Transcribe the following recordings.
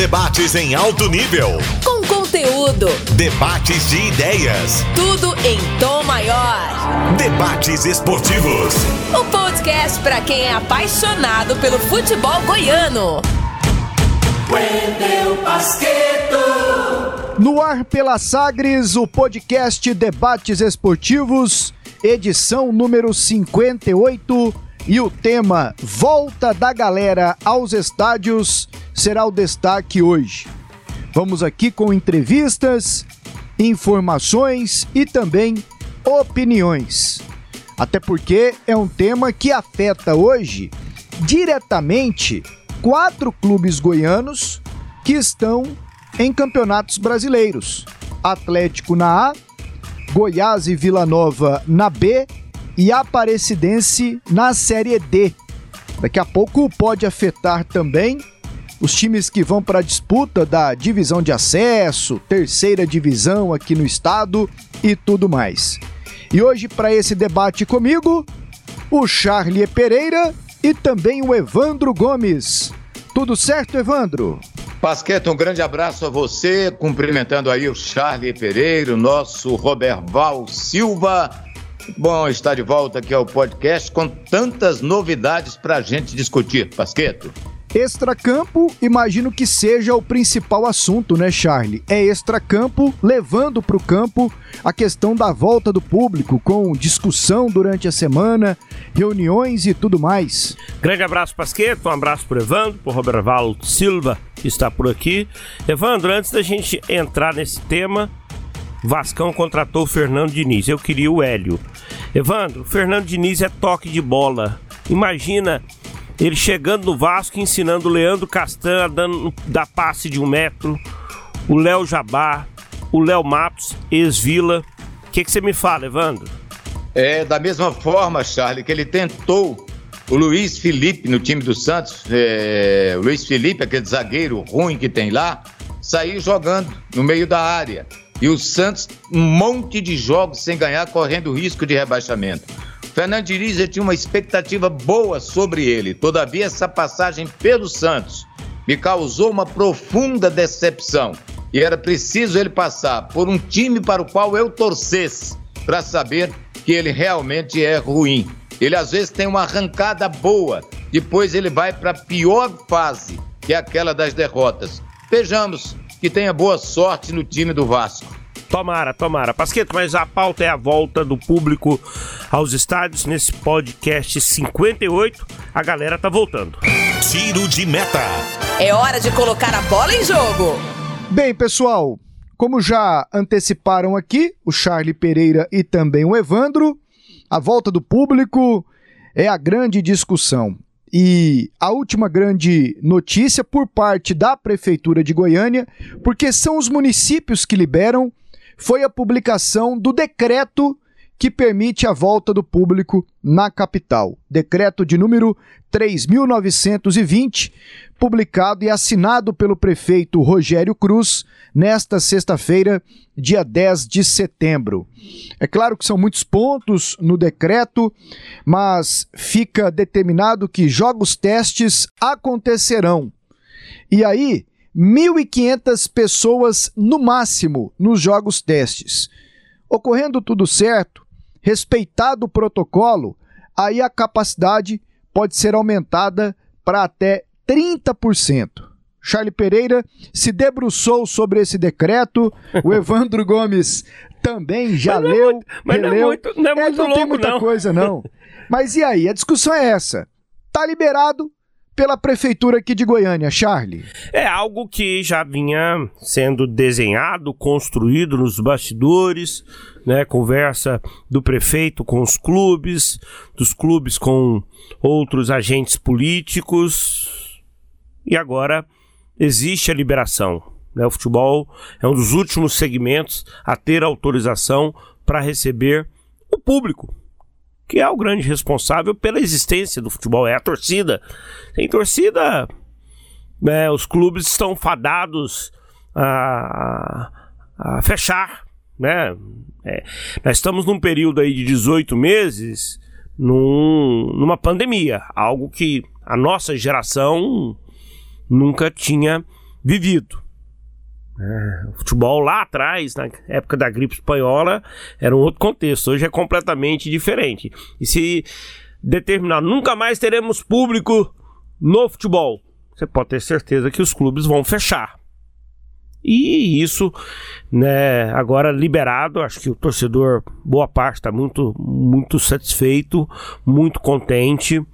Debates em alto nível. Com conteúdo. Debates de ideias. Tudo em tom maior. Debates esportivos. O podcast para quem é apaixonado pelo futebol goiano. Wendel Basqueto. No ar pela Sagres, o podcast Debates Esportivos, edição número 58. E o tema Volta da Galera aos Estádios será o destaque hoje. Vamos aqui com entrevistas, informações e também opiniões. Até porque é um tema que afeta hoje diretamente quatro clubes goianos que estão em campeonatos brasileiros: Atlético na A, Goiás e Vila Nova na B e Aparecidense na Série D. Daqui a pouco pode afetar também os times que vão para a disputa da divisão de acesso, terceira divisão aqui no estado e tudo mais. E hoje, para esse debate comigo, o Charlie Pereira e também o Evandro Gomes. Tudo certo, Evandro? Pasqueta, um grande abraço a você, cumprimentando aí o Charlie Pereira, o nosso Roberval Silva Bom estar de volta aqui ao podcast com tantas novidades para a gente discutir, Pasqueto. Extracampo, imagino que seja o principal assunto, né, Charlie? É extracampo levando para o campo a questão da volta do público, com discussão durante a semana, reuniões e tudo mais. Grande abraço, Pasqueto, um abraço para Evandro, para Roberto Valdo Silva, que está por aqui. Evandro, antes da gente entrar nesse tema, Vascão contratou o Fernando Diniz. Eu queria o Hélio. Evandro, Fernando Diniz é toque de bola. Imagina ele chegando no Vasco ensinando o Leandro Castan a dando, da passe de um metro, o Léo Jabá, o Léo Matos, ex-Vila. O que você me fala, Evandro? É, da mesma forma, Charlie, que ele tentou o Luiz Felipe no time do Santos, é, o Luiz Felipe, aquele zagueiro ruim que tem lá, sair jogando no meio da área. E o Santos, um monte de jogos sem ganhar, correndo risco de rebaixamento. Fernando Diniz tinha uma expectativa boa sobre ele, todavia essa passagem pelo Santos me causou uma profunda decepção. E era preciso ele passar por um time para o qual eu torcesse, para saber que ele realmente é ruim. Ele às vezes tem uma arrancada boa, depois ele vai para a pior fase, que é aquela das derrotas. Vejamos que tenha boa sorte no time do Vasco. Tomara, tomara. Pasqueto, mas a pauta é a volta do público aos estádios nesse podcast 58. A galera tá voltando. Tiro de meta. É hora de colocar a bola em jogo. Bem, pessoal, como já anteciparam aqui, o Charlie Pereira e também o Evandro, a volta do público é a grande discussão. E a última grande notícia por parte da Prefeitura de Goiânia, porque são os municípios que liberam, foi a publicação do decreto que permite a volta do público na capital. Decreto de número 3.920, publicado e assinado pelo prefeito Rogério Cruz nesta sexta-feira, dia 10 de setembro. É claro que são muitos pontos no decreto, mas fica determinado que jogos testes acontecerão. E aí, 1.500 pessoas no máximo nos jogos testes. Ocorrendo tudo certo, respeitado o protocolo, aí a capacidade pode ser aumentada para até 30%. Charlie Pereira se debruçou sobre esse decreto. O Evandro Gomes também já mas leu. Não é muito, mas releu. não é muito, não é muito não louco, tem muita não. coisa, não. Mas e aí? A discussão é essa. Tá liberado pela prefeitura aqui de Goiânia, Charlie. É algo que já vinha sendo desenhado, construído nos bastidores, né? Conversa do prefeito com os clubes, dos clubes com outros agentes políticos. E agora existe a liberação. Né? O futebol é um dos últimos segmentos a ter autorização para receber o público, que é o grande responsável pela existência do futebol, é a torcida. Sem torcida, né, os clubes estão fadados a, a fechar. Né? É, nós estamos num período aí de 18 meses num, numa pandemia, algo que a nossa geração nunca tinha vivido. É, o futebol lá atrás, na época da gripe espanhola, era um outro contexto. Hoje é completamente diferente. E se determinar nunca mais teremos público no futebol, você pode ter certeza que os clubes vão fechar. E isso, né, agora liberado, acho que o torcedor, boa parte, está muito, muito satisfeito, muito contente.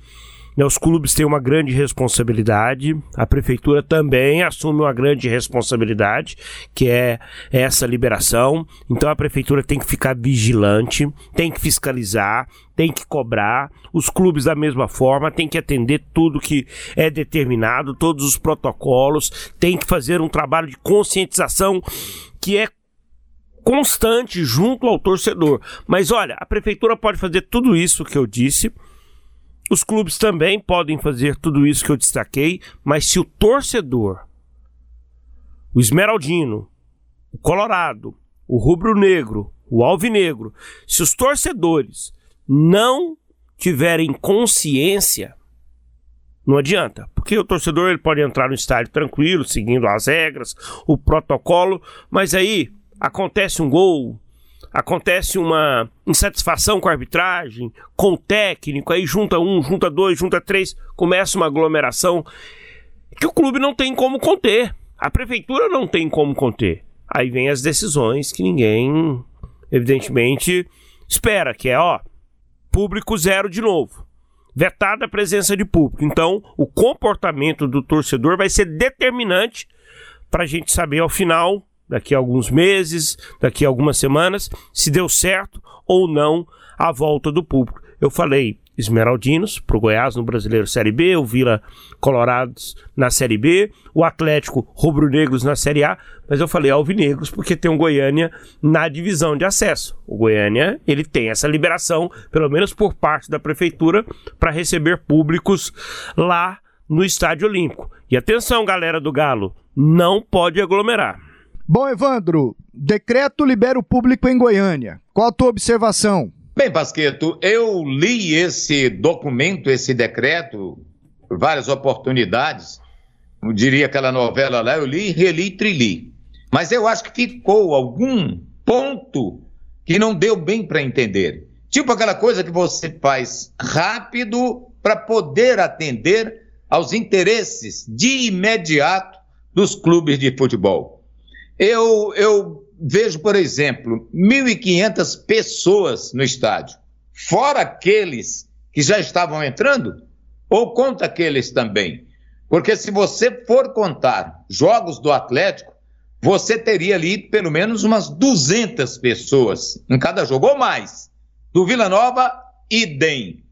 Né, os clubes têm uma grande responsabilidade, a prefeitura também assume uma grande responsabilidade, que é essa liberação. Então a prefeitura tem que ficar vigilante, tem que fiscalizar, tem que cobrar. Os clubes, da mesma forma, tem que atender tudo que é determinado, todos os protocolos, tem que fazer um trabalho de conscientização que é constante junto ao torcedor. Mas olha, a prefeitura pode fazer tudo isso que eu disse os clubes também podem fazer tudo isso que eu destaquei, mas se o torcedor, o esmeraldino, o colorado, o rubro-negro, o alvinegro, se os torcedores não tiverem consciência, não adianta, porque o torcedor ele pode entrar no estádio tranquilo, seguindo as regras, o protocolo, mas aí acontece um gol, acontece uma insatisfação com a arbitragem, com o técnico, aí junta um, junta dois, junta três, começa uma aglomeração que o clube não tem como conter. A prefeitura não tem como conter. Aí vem as decisões que ninguém, evidentemente, espera, que é, ó, público zero de novo. Vetada a presença de público. Então, o comportamento do torcedor vai ser determinante para a gente saber ao final daqui a alguns meses, daqui a algumas semanas, se deu certo ou não a volta do público. Eu falei Esmeraldinos para o Goiás no Brasileiro Série B, o Vila Colorados na Série B, o Atlético Rubro-Negros na Série A, mas eu falei Alvinegros porque tem o Goiânia na divisão de acesso. O Goiânia ele tem essa liberação, pelo menos por parte da prefeitura, para receber públicos lá no Estádio Olímpico. E atenção, galera do Galo, não pode aglomerar. Bom, Evandro, decreto libera o público em Goiânia. Qual a tua observação? Bem, Basqueto, eu li esse documento, esse decreto, várias oportunidades. Eu diria aquela novela lá, eu li, reli, trili. Mas eu acho que ficou algum ponto que não deu bem para entender. Tipo aquela coisa que você faz rápido para poder atender aos interesses de imediato dos clubes de futebol. Eu, eu vejo, por exemplo, 1.500 pessoas no estádio, fora aqueles que já estavam entrando, ou conta aqueles também? Porque se você for contar jogos do Atlético, você teria ali pelo menos umas 200 pessoas em cada jogo, ou mais. Do Vila Nova, idem.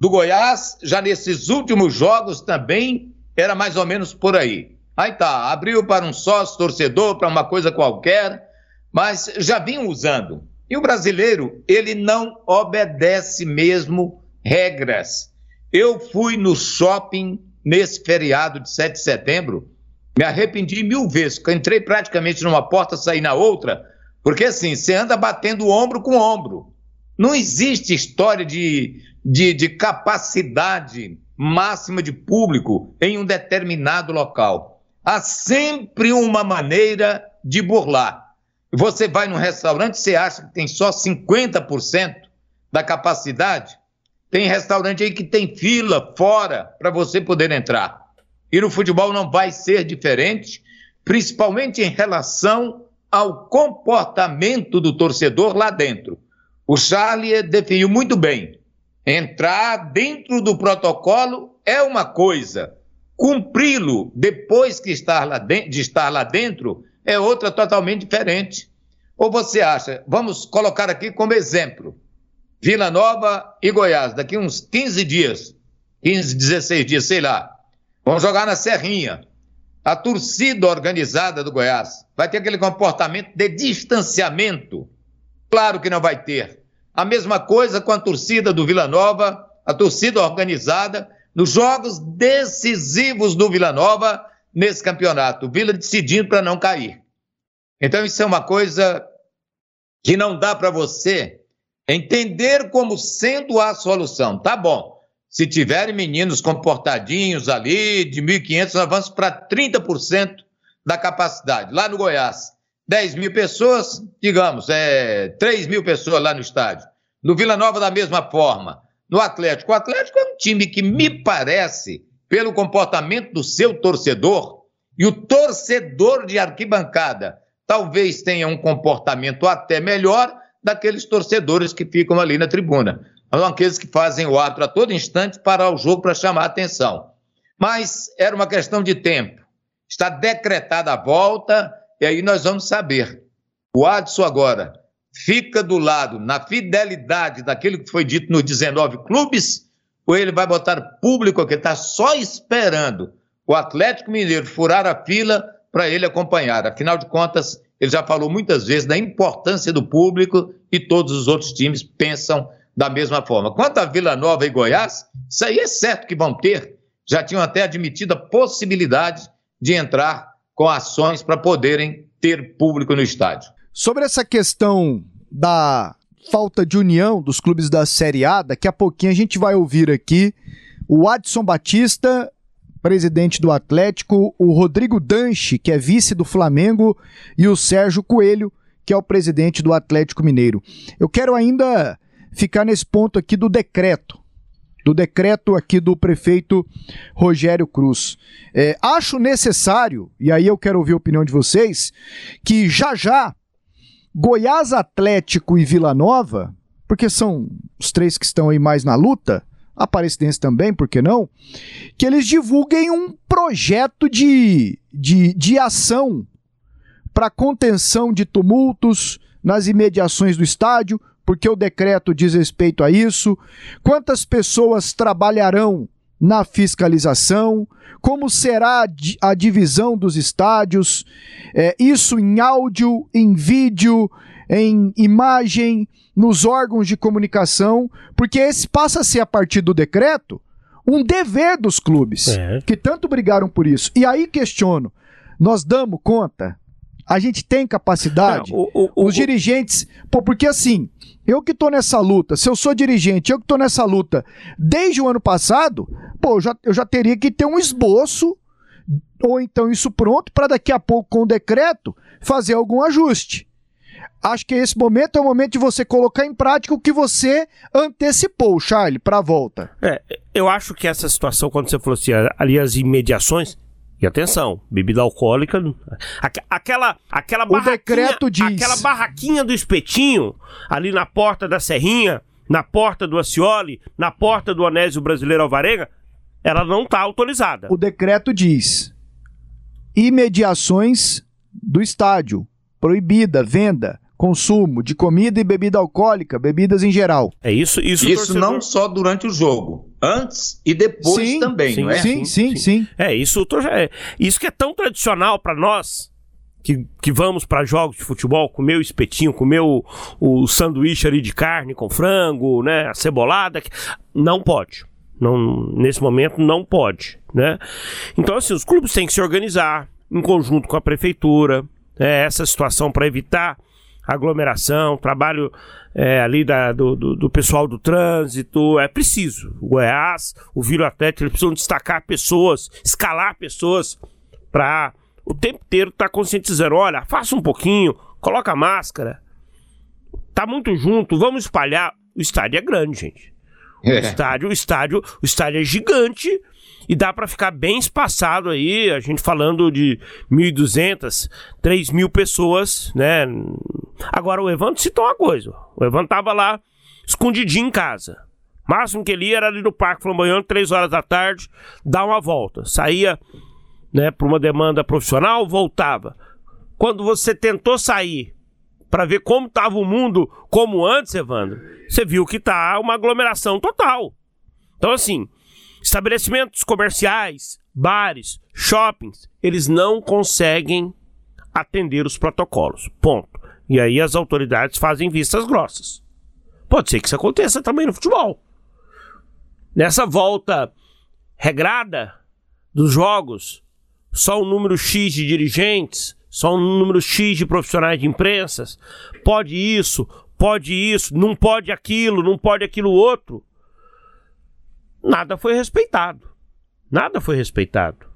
Do Goiás, já nesses últimos jogos também era mais ou menos por aí. Aí tá, abriu para um sócio torcedor, para uma coisa qualquer, mas já vinham usando. E o brasileiro, ele não obedece mesmo regras. Eu fui no shopping nesse feriado de 7 de setembro, me arrependi mil vezes, porque entrei praticamente numa porta, saí na outra, porque assim, você anda batendo ombro com ombro. Não existe história de, de, de capacidade máxima de público em um determinado local há sempre uma maneira de burlar. Você vai num restaurante, você acha que tem só 50% da capacidade? Tem restaurante aí que tem fila fora para você poder entrar. E no futebol não vai ser diferente, principalmente em relação ao comportamento do torcedor lá dentro. O Charlie definiu muito bem. Entrar dentro do protocolo é uma coisa, Cumpri-lo depois que estar lá de, de estar lá dentro é outra totalmente diferente. Ou você acha, vamos colocar aqui como exemplo, Vila Nova e Goiás, daqui uns 15 dias, 15, 16 dias, sei lá, vão jogar na Serrinha. A torcida organizada do Goiás vai ter aquele comportamento de distanciamento? Claro que não vai ter. A mesma coisa com a torcida do Vila Nova, a torcida organizada nos jogos decisivos do Vila Nova nesse campeonato. Vila decidindo para não cair. Então, isso é uma coisa que não dá para você entender como sendo a solução. Tá bom. Se tiverem meninos comportadinhos ali, de 1.500, nós vamos para 30% da capacidade. Lá no Goiás, 10 mil pessoas, digamos, é, 3 mil pessoas lá no estádio. No Vila Nova, da mesma forma. No Atlético, o Atlético é um time que me parece, pelo comportamento do seu torcedor, e o torcedor de arquibancada talvez tenha um comportamento até melhor daqueles torcedores que ficam ali na tribuna. São aqueles que fazem o ato a todo instante para o jogo para chamar a atenção. Mas era uma questão de tempo. Está decretada a volta e aí nós vamos saber. O Adson agora fica do lado, na fidelidade daquilo que foi dito nos 19 clubes, ou ele vai botar público que está só esperando o Atlético Mineiro furar a fila para ele acompanhar. Afinal de contas, ele já falou muitas vezes da importância do público e todos os outros times pensam da mesma forma. Quanto a Vila Nova e Goiás, isso aí é certo que vão ter. Já tinham até admitido a possibilidade de entrar com ações para poderem ter público no estádio. Sobre essa questão da falta de união dos clubes da Série A, daqui a pouquinho a gente vai ouvir aqui o Adson Batista presidente do Atlético, o Rodrigo Danche, que é vice do Flamengo, e o Sérgio Coelho, que é o presidente do Atlético Mineiro. Eu quero ainda ficar nesse ponto aqui do decreto, do decreto aqui do prefeito Rogério Cruz. É, acho necessário, e aí eu quero ouvir a opinião de vocês, que já já Goiás Atlético e Vila Nova, porque são os três que estão aí mais na luta, Aparecidense também, por que não? Que eles divulguem um projeto de, de, de ação para contenção de tumultos nas imediações do estádio, porque o decreto diz respeito a isso. Quantas pessoas trabalharão na fiscalização? Como será a divisão dos estádios? É, isso em áudio, em vídeo, em imagem, nos órgãos de comunicação, porque esse passa a ser, a partir do decreto, um dever dos clubes, é. que tanto brigaram por isso. E aí questiono: nós damos conta? A gente tem capacidade? Não, o, o, Os o, dirigentes. Pô, porque assim, eu que tô nessa luta, se eu sou dirigente, eu que tô nessa luta desde o ano passado, pô, eu já, eu já teria que ter um esboço, ou então isso pronto, para daqui a pouco, com o decreto, fazer algum ajuste acho que esse momento é o momento de você colocar em prática o que você antecipou, Charlie, para a volta. É, eu acho que essa situação, quando você falou assim, ali as imediações, e atenção, bebida alcoólica, aquela aquela barraquinha, diz... aquela barraquinha do espetinho ali na porta da Serrinha, na porta do Acioli, na porta do Anésio Brasileiro Alvarenga, ela não está autorizada. O decreto diz imediações do estádio, proibida venda, consumo de comida e bebida alcoólica, bebidas em geral. É isso, isso. Isso torcedor... não só durante o jogo, antes e depois sim, também, sim, não é? Sim, sim, sim. sim. É isso, é, isso que é tão tradicional para nós. Que, que vamos para jogos de futebol, comer o espetinho, comer o, o sanduíche ali de carne com frango, né, a cebolada, não pode. Não, nesse momento não pode, né? Então assim, os clubes têm que se organizar em conjunto com a prefeitura, é, essa situação para evitar aglomeração, trabalho é, ali da, do, do, do, pessoal do trânsito, é preciso. O Goiás, o Vila Atlético, eles precisam destacar pessoas, escalar pessoas para o tempo inteiro estar tá conscientizando, olha, faça um pouquinho, coloca máscara, tá muito junto, vamos espalhar. O estádio é grande, gente. O é. estádio, o estádio, o estádio é gigante e dá para ficar bem espaçado aí, a gente falando de 1.200, 3.000 pessoas, né? Agora o Evandro citou uma coisa, o Evandro tava lá escondidinho em casa. O máximo que ele ia era ali no Parque Flamboyante, 3 horas da tarde, dar uma volta. Saía, né, para uma demanda profissional, voltava. Quando você tentou sair para ver como estava o mundo como antes, Evandro, você viu que tá uma aglomeração total. Então assim, Estabelecimentos comerciais, bares, shoppings, eles não conseguem atender os protocolos. Ponto. E aí as autoridades fazem vistas grossas. Pode ser que isso aconteça também no futebol. Nessa volta regrada dos jogos, só um número X de dirigentes, só um número X de profissionais de imprensa, pode isso, pode isso, não pode aquilo, não pode aquilo outro nada foi respeitado. Nada foi respeitado.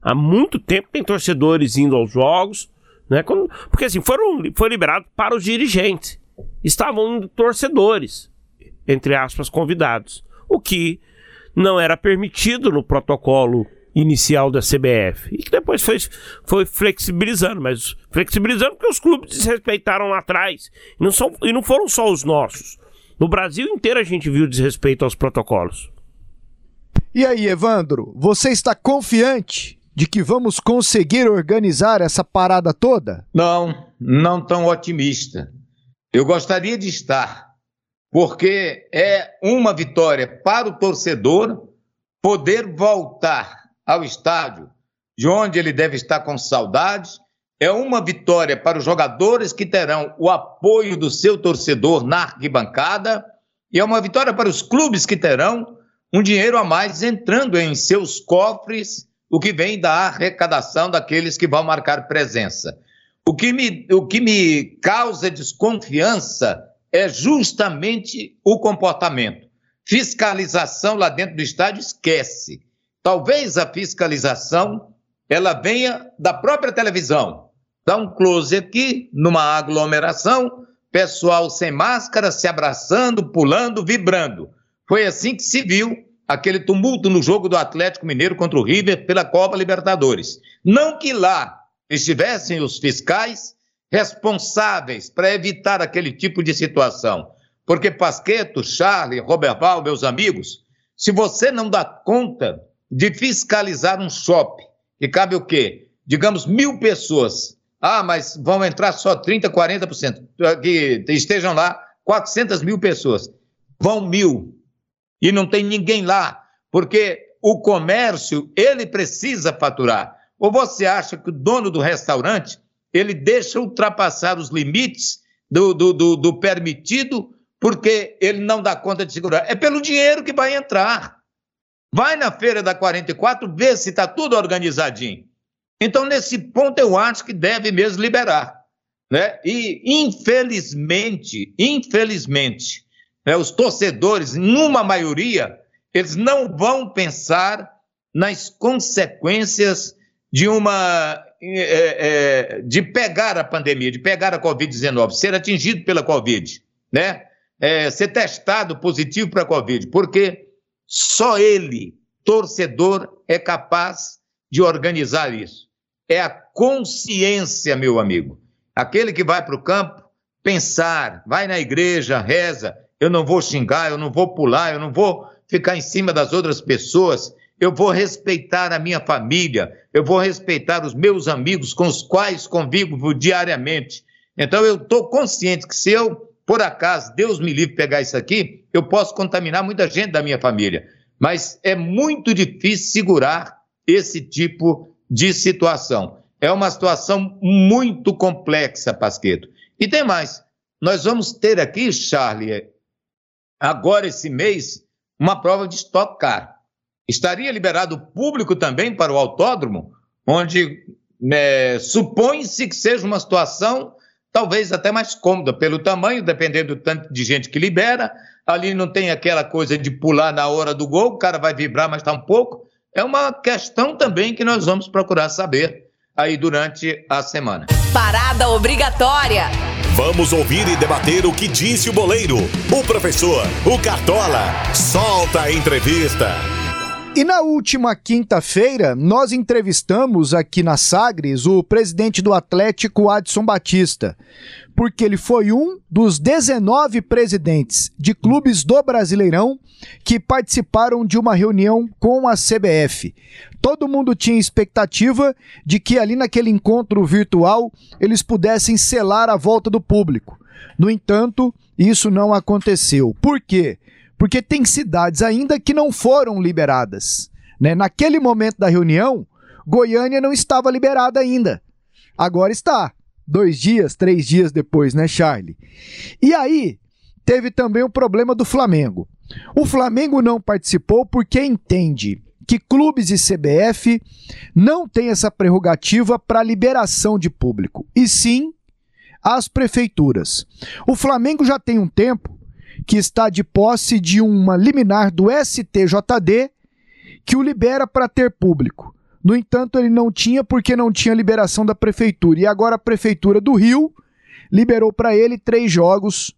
Há muito tempo tem torcedores indo aos jogos, né? Quando, porque assim, foram, foi liberado para os dirigentes. Estavam indo torcedores, entre aspas, convidados. O que não era permitido no protocolo inicial da CBF. E que depois foi, foi flexibilizando, mas flexibilizando porque os clubes desrespeitaram lá atrás. E não, são, e não foram só os nossos. No Brasil inteiro a gente viu desrespeito aos protocolos. E aí, Evandro, você está confiante de que vamos conseguir organizar essa parada toda? Não, não tão otimista. Eu gostaria de estar, porque é uma vitória para o torcedor poder voltar ao estádio, de onde ele deve estar com saudades. É uma vitória para os jogadores que terão o apoio do seu torcedor na arquibancada, e é uma vitória para os clubes que terão um dinheiro a mais entrando em seus cofres, o que vem da arrecadação daqueles que vão marcar presença. O que me, o que me causa desconfiança é justamente o comportamento. Fiscalização lá dentro do estádio, esquece. Talvez a fiscalização ela venha da própria televisão. Dá um close aqui, numa aglomeração, pessoal sem máscara, se abraçando, pulando, vibrando. Foi assim que se viu aquele tumulto no jogo do Atlético Mineiro contra o River pela Copa Libertadores. Não que lá estivessem os fiscais responsáveis para evitar aquele tipo de situação. Porque Pasqueto, Charlie, Roberval, meus amigos, se você não dá conta de fiscalizar um shopping, que cabe o quê? Digamos, mil pessoas. Ah, mas vão entrar só 30%, 40%. Que estejam lá 400 mil pessoas. Vão mil. E não tem ninguém lá. Porque o comércio, ele precisa faturar. Ou você acha que o dono do restaurante, ele deixa ultrapassar os limites do, do, do, do permitido porque ele não dá conta de segurar. É pelo dinheiro que vai entrar. Vai na feira da 44, vê se está tudo organizadinho. Então, nesse ponto, eu acho que deve mesmo liberar. Né? E, infelizmente, infelizmente, né, os torcedores, numa maioria, eles não vão pensar nas consequências de uma é, é, de pegar a pandemia, de pegar a Covid-19, ser atingido pela Covid, né? É, ser testado positivo para a Covid, porque só ele, torcedor, é capaz de organizar isso. É a consciência, meu amigo. Aquele que vai para o campo, pensar, vai na igreja, reza. Eu não vou xingar, eu não vou pular, eu não vou ficar em cima das outras pessoas. Eu vou respeitar a minha família, eu vou respeitar os meus amigos com os quais convivo diariamente. Então eu estou consciente que se eu por acaso, Deus me livre pegar isso aqui, eu posso contaminar muita gente da minha família. Mas é muito difícil segurar esse tipo de situação. É uma situação muito complexa, Pasqueto. E tem mais. Nós vamos ter aqui, Charlie, agora esse mês, uma prova de Stock Car. Estaria liberado público também para o autódromo, onde né, supõe-se que seja uma situação talvez até mais cômoda pelo tamanho, dependendo do tanto de gente que libera. Ali não tem aquela coisa de pular na hora do gol, o cara vai vibrar, mas está um pouco. É uma questão também que nós vamos procurar saber aí durante a semana. Parada obrigatória. Vamos ouvir e debater o que disse o boleiro, o professor, o Cartola. Solta a entrevista. E na última quinta-feira, nós entrevistamos aqui na Sagres o presidente do Atlético, Adson Batista, porque ele foi um dos 19 presidentes de clubes do Brasileirão que participaram de uma reunião com a CBF. Todo mundo tinha expectativa de que ali naquele encontro virtual eles pudessem selar a volta do público. No entanto, isso não aconteceu. Por quê? porque tem cidades ainda que não foram liberadas. Né? Naquele momento da reunião, Goiânia não estava liberada ainda. Agora está. Dois dias, três dias depois, né, Charlie? E aí, teve também o problema do Flamengo. O Flamengo não participou porque entende que clubes e CBF não têm essa prerrogativa para liberação de público, e sim as prefeituras. O Flamengo já tem um tempo que está de posse de uma liminar do STJD que o libera para ter público. No entanto, ele não tinha porque não tinha liberação da prefeitura. E agora a prefeitura do Rio liberou para ele três jogos.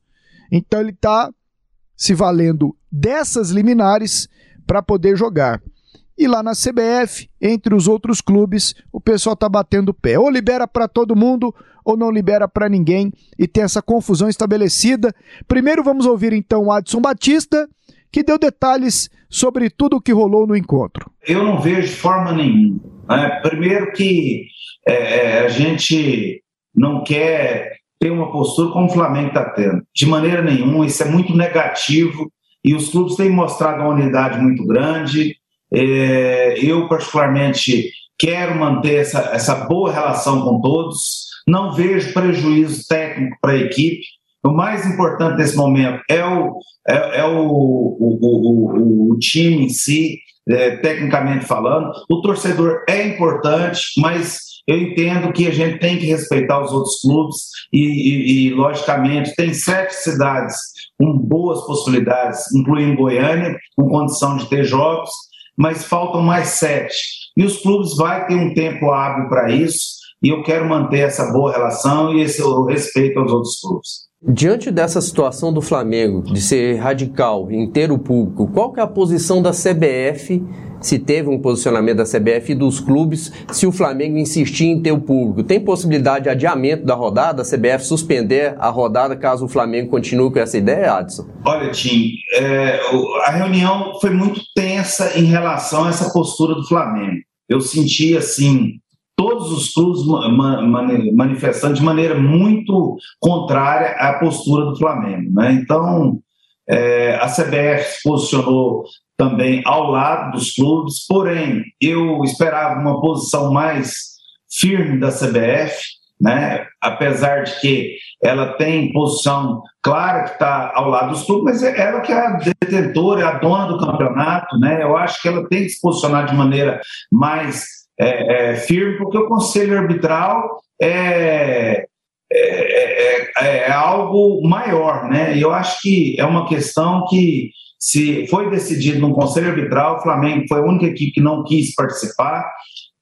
Então ele está se valendo dessas liminares para poder jogar. E lá na CBF, entre os outros clubes, o pessoal tá batendo pé. Ou libera para todo mundo, ou não libera para ninguém, e tem essa confusão estabelecida. Primeiro vamos ouvir então o Adson Batista, que deu detalhes sobre tudo o que rolou no encontro. Eu não vejo forma nenhuma. Né? Primeiro que é, é a gente não quer ter uma postura como o Flamengo está tendo. De maneira nenhuma, isso é muito negativo e os clubes têm mostrado uma unidade muito grande é, eu, particularmente, quero manter essa, essa boa relação com todos, não vejo prejuízo técnico para a equipe. O mais importante nesse momento é o, é, é o, o, o, o, time em si, é, tecnicamente falando. O torcedor é importante, mas eu entendo que a gente tem que respeitar os outros clubes e, e, e logicamente, tem sete cidades com boas possibilidades, incluindo Goiânia, com condição de ter jogos mas faltam mais sete. E os clubes vão ter um tempo hábil para isso, e eu quero manter essa boa relação e esse respeito aos outros clubes. Diante dessa situação do Flamengo, de ser radical em ter o público, qual que é a posição da CBF, se teve um posicionamento da CBF e dos clubes, se o Flamengo insistir em ter o público? Tem possibilidade de adiamento da rodada, a CBF suspender a rodada caso o Flamengo continue com essa ideia, Adson? Olha, Tim, é, a reunião foi muito tensa em relação a essa postura do Flamengo. Eu senti, assim, todos os clubes manifestando de maneira muito contrária à postura do Flamengo. Né? Então, é, a CBF se posicionou também ao lado dos clubes, porém, eu esperava uma posição mais firme da CBF, né? apesar de que ela tem posição clara que está ao lado dos clubes, mas é ela que é a detentora, é a dona do campeonato, né? eu acho que ela tem que se posicionar de maneira mais é, é, firme, porque o conselho arbitral é, é, é, é, algo maior, né? E eu acho que é uma questão que, se foi decidido no conselho arbitral, o Flamengo foi a única equipe que não quis participar,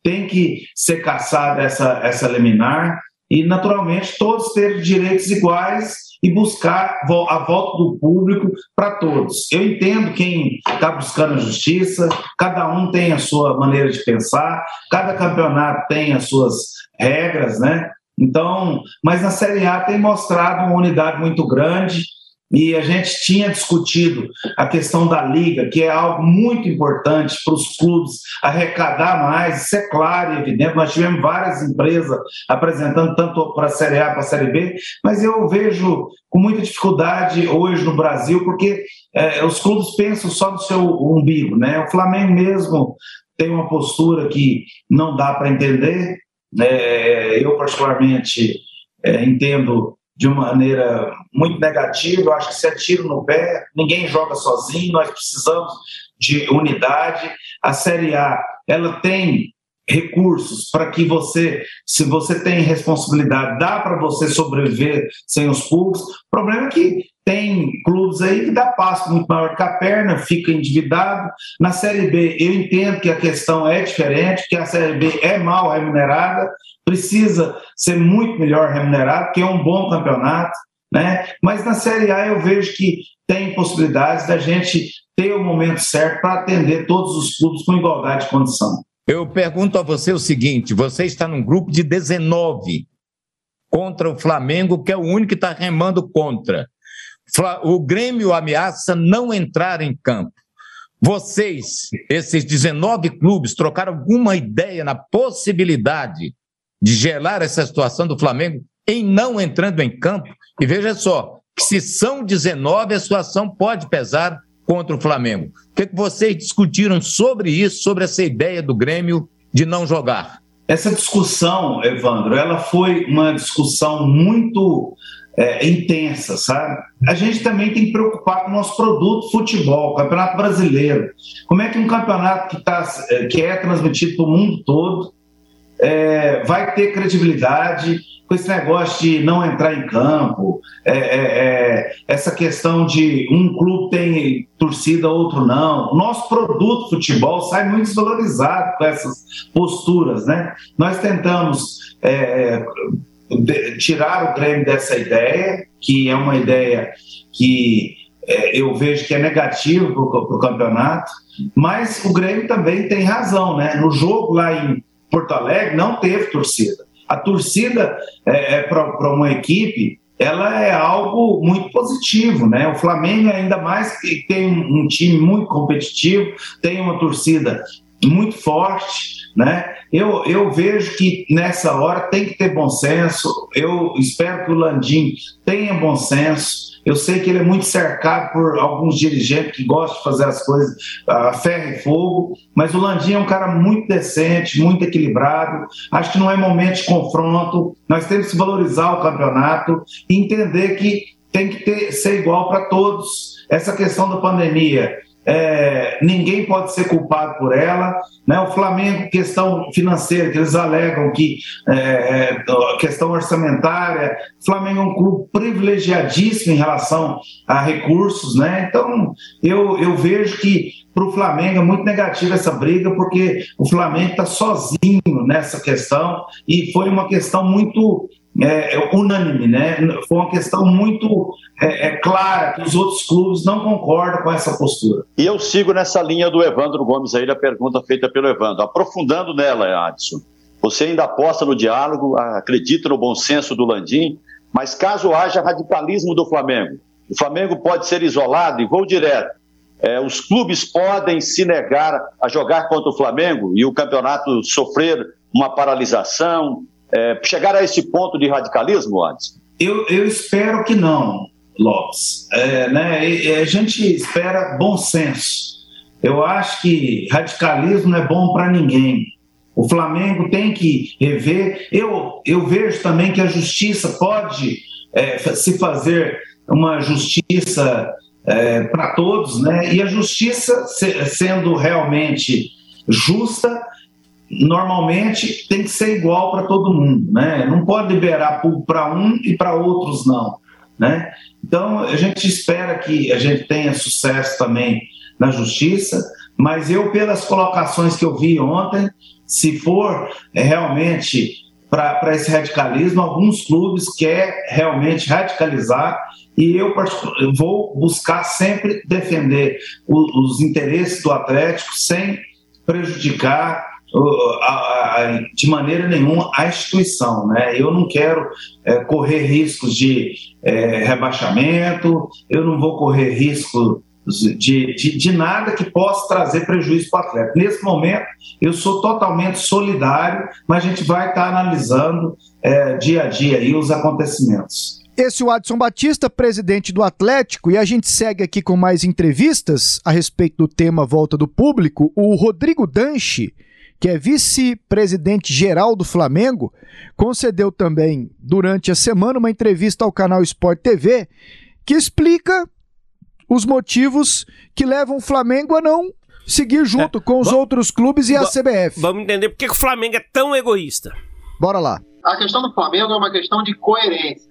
tem que ser caçada essa, essa liminar, e naturalmente todos terem direitos iguais e buscar a volta do público para todos. Eu entendo quem está buscando justiça, cada um tem a sua maneira de pensar, cada campeonato tem as suas regras, né? Então, mas na Série A tem mostrado uma unidade muito grande e a gente tinha discutido a questão da liga, que é algo muito importante para os clubes arrecadar mais, isso é claro e evidente. Nós tivemos várias empresas apresentando tanto para a Série A para a Série B, mas eu vejo com muita dificuldade hoje no Brasil, porque é, os clubes pensam só no seu umbigo. Né? O Flamengo mesmo tem uma postura que não dá para entender. É, eu, particularmente, é, entendo de uma maneira muito negativa. Eu acho que isso é tiro no pé, ninguém joga sozinho, nós precisamos de unidade. A Série A ela tem recursos para que você, se você tem responsabilidade, dá para você sobreviver sem os públicos. O problema é que tem clubes aí que dá passo muito maior que a perna, fica endividado. Na Série B, eu entendo que a questão é diferente, que a Série B é mal remunerada, precisa ser muito melhor remunerada, que é um bom campeonato, né? Mas na Série A eu vejo que tem possibilidades da gente ter o momento certo para atender todos os clubes com igualdade de condição. Eu pergunto a você o seguinte: você está num grupo de 19 contra o Flamengo, que é o único que está remando contra. O Grêmio ameaça não entrar em campo. Vocês, esses 19 clubes, trocaram alguma ideia na possibilidade de gelar essa situação do Flamengo em não entrando em campo? E veja só, se são 19, a situação pode pesar contra o Flamengo. O que, que vocês discutiram sobre isso, sobre essa ideia do Grêmio de não jogar? Essa discussão, Evandro, ela foi uma discussão muito é, intensa, sabe? A gente também tem que preocupar com o nosso produto futebol, campeonato brasileiro. Como é que um campeonato que, tá, é, que é transmitido para o mundo todo, é, vai ter credibilidade com esse negócio de não entrar em campo, é, é, é, essa questão de um clube tem torcida, outro não. Nosso produto futebol sai muito desvalorizado com essas posturas, né? Nós tentamos é, tirar o Grêmio dessa ideia, que é uma ideia que é, eu vejo que é negativa para o campeonato, mas o Grêmio também tem razão, né? No jogo lá em Porto Alegre não teve torcida. A torcida é, é para uma equipe ela é algo muito positivo, né? O Flamengo ainda mais que tem um, um time muito competitivo, tem uma torcida muito forte, né? Eu, eu vejo que nessa hora tem que ter bom senso. Eu espero que o Landim tenha bom senso eu sei que ele é muito cercado por alguns dirigentes que gostam de fazer as coisas a ferro e fogo, mas o Landim é um cara muito decente, muito equilibrado. Acho que não é momento de confronto. Nós temos que valorizar o campeonato e entender que tem que ter, ser igual para todos. Essa questão da pandemia é, ninguém pode ser culpado por ela. Né? O Flamengo, questão financeira, que eles alegam que é, é, questão orçamentária, o Flamengo é um clube privilegiadíssimo em relação a recursos, né? Então eu, eu vejo que para o Flamengo é muito negativa essa briga, porque o Flamengo está sozinho nessa questão e foi uma questão muito é, é, unânime, né? Foi uma questão muito é, é, clara que os outros clubes não concordam com essa postura. E eu sigo nessa linha do Evandro Gomes aí, da pergunta feita pelo Evandro. Aprofundando nela, Adson, você ainda aposta no diálogo, acredita no bom senso do Landim, mas caso haja radicalismo do Flamengo, o Flamengo pode ser isolado e vou direto. É, os clubes podem se negar a jogar contra o Flamengo e o campeonato sofrer uma paralisação, é, chegar a esse ponto de radicalismo, antes? Eu, eu espero que não, Lopes. É, né, a gente espera bom senso. Eu acho que radicalismo não é bom para ninguém. O Flamengo tem que rever. Eu, eu vejo também que a justiça pode é, se fazer uma justiça é, para todos, né? E a justiça se, sendo realmente justa, normalmente tem que ser igual para todo mundo, né? Não pode liberar para um e para outros não, né? Então a gente espera que a gente tenha sucesso também na justiça, mas eu pelas colocações que eu vi ontem, se for é, realmente para esse radicalismo, alguns clubes querem realmente radicalizar e eu vou buscar sempre defender os interesses do Atlético sem prejudicar de maneira nenhuma a instituição. Né? Eu não quero é, correr riscos de é, rebaixamento, eu não vou correr risco de, de, de, nada que possa trazer prejuízo para o atleta. Nesse momento, eu sou totalmente solidário, mas a gente vai estar analisando é, dia a dia aí os acontecimentos. Esse é o Adson Batista, presidente do Atlético, e a gente segue aqui com mais entrevistas a respeito do tema Volta do Público. O Rodrigo Danche, que é vice-presidente geral do Flamengo, concedeu também durante a semana uma entrevista ao canal Sport TV que explica os motivos que levam o Flamengo a não seguir junto é, com os outros clubes e a CBF. Vamos entender por que o Flamengo é tão egoísta. Bora lá. A questão do Flamengo é uma questão de coerência.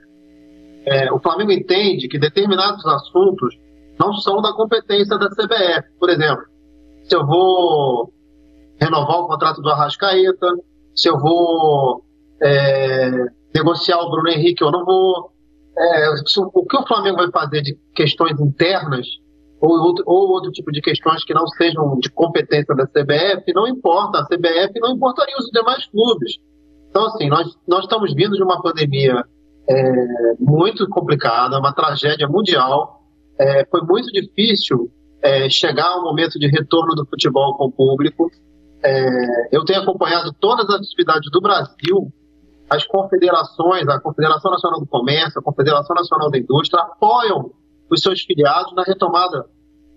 É, o Flamengo entende que determinados assuntos não são da competência da CBF. Por exemplo, se eu vou renovar o contrato do Arrascaeta, se eu vou é, negociar o Bruno Henrique ou não vou. É, o que o Flamengo vai fazer de questões internas ou outro, ou outro tipo de questões que não sejam de competência da CBF, não importa. A CBF não importaria os demais clubes. Então, assim, nós, nós estamos vindo de uma pandemia é, muito complicada, uma tragédia mundial. É, foi muito difícil é, chegar ao momento de retorno do futebol com o público. É, eu tenho acompanhado todas as atividades do Brasil, as confederações, a Confederação Nacional do Comércio, a Confederação Nacional da Indústria, apoiam os seus filiados na retomada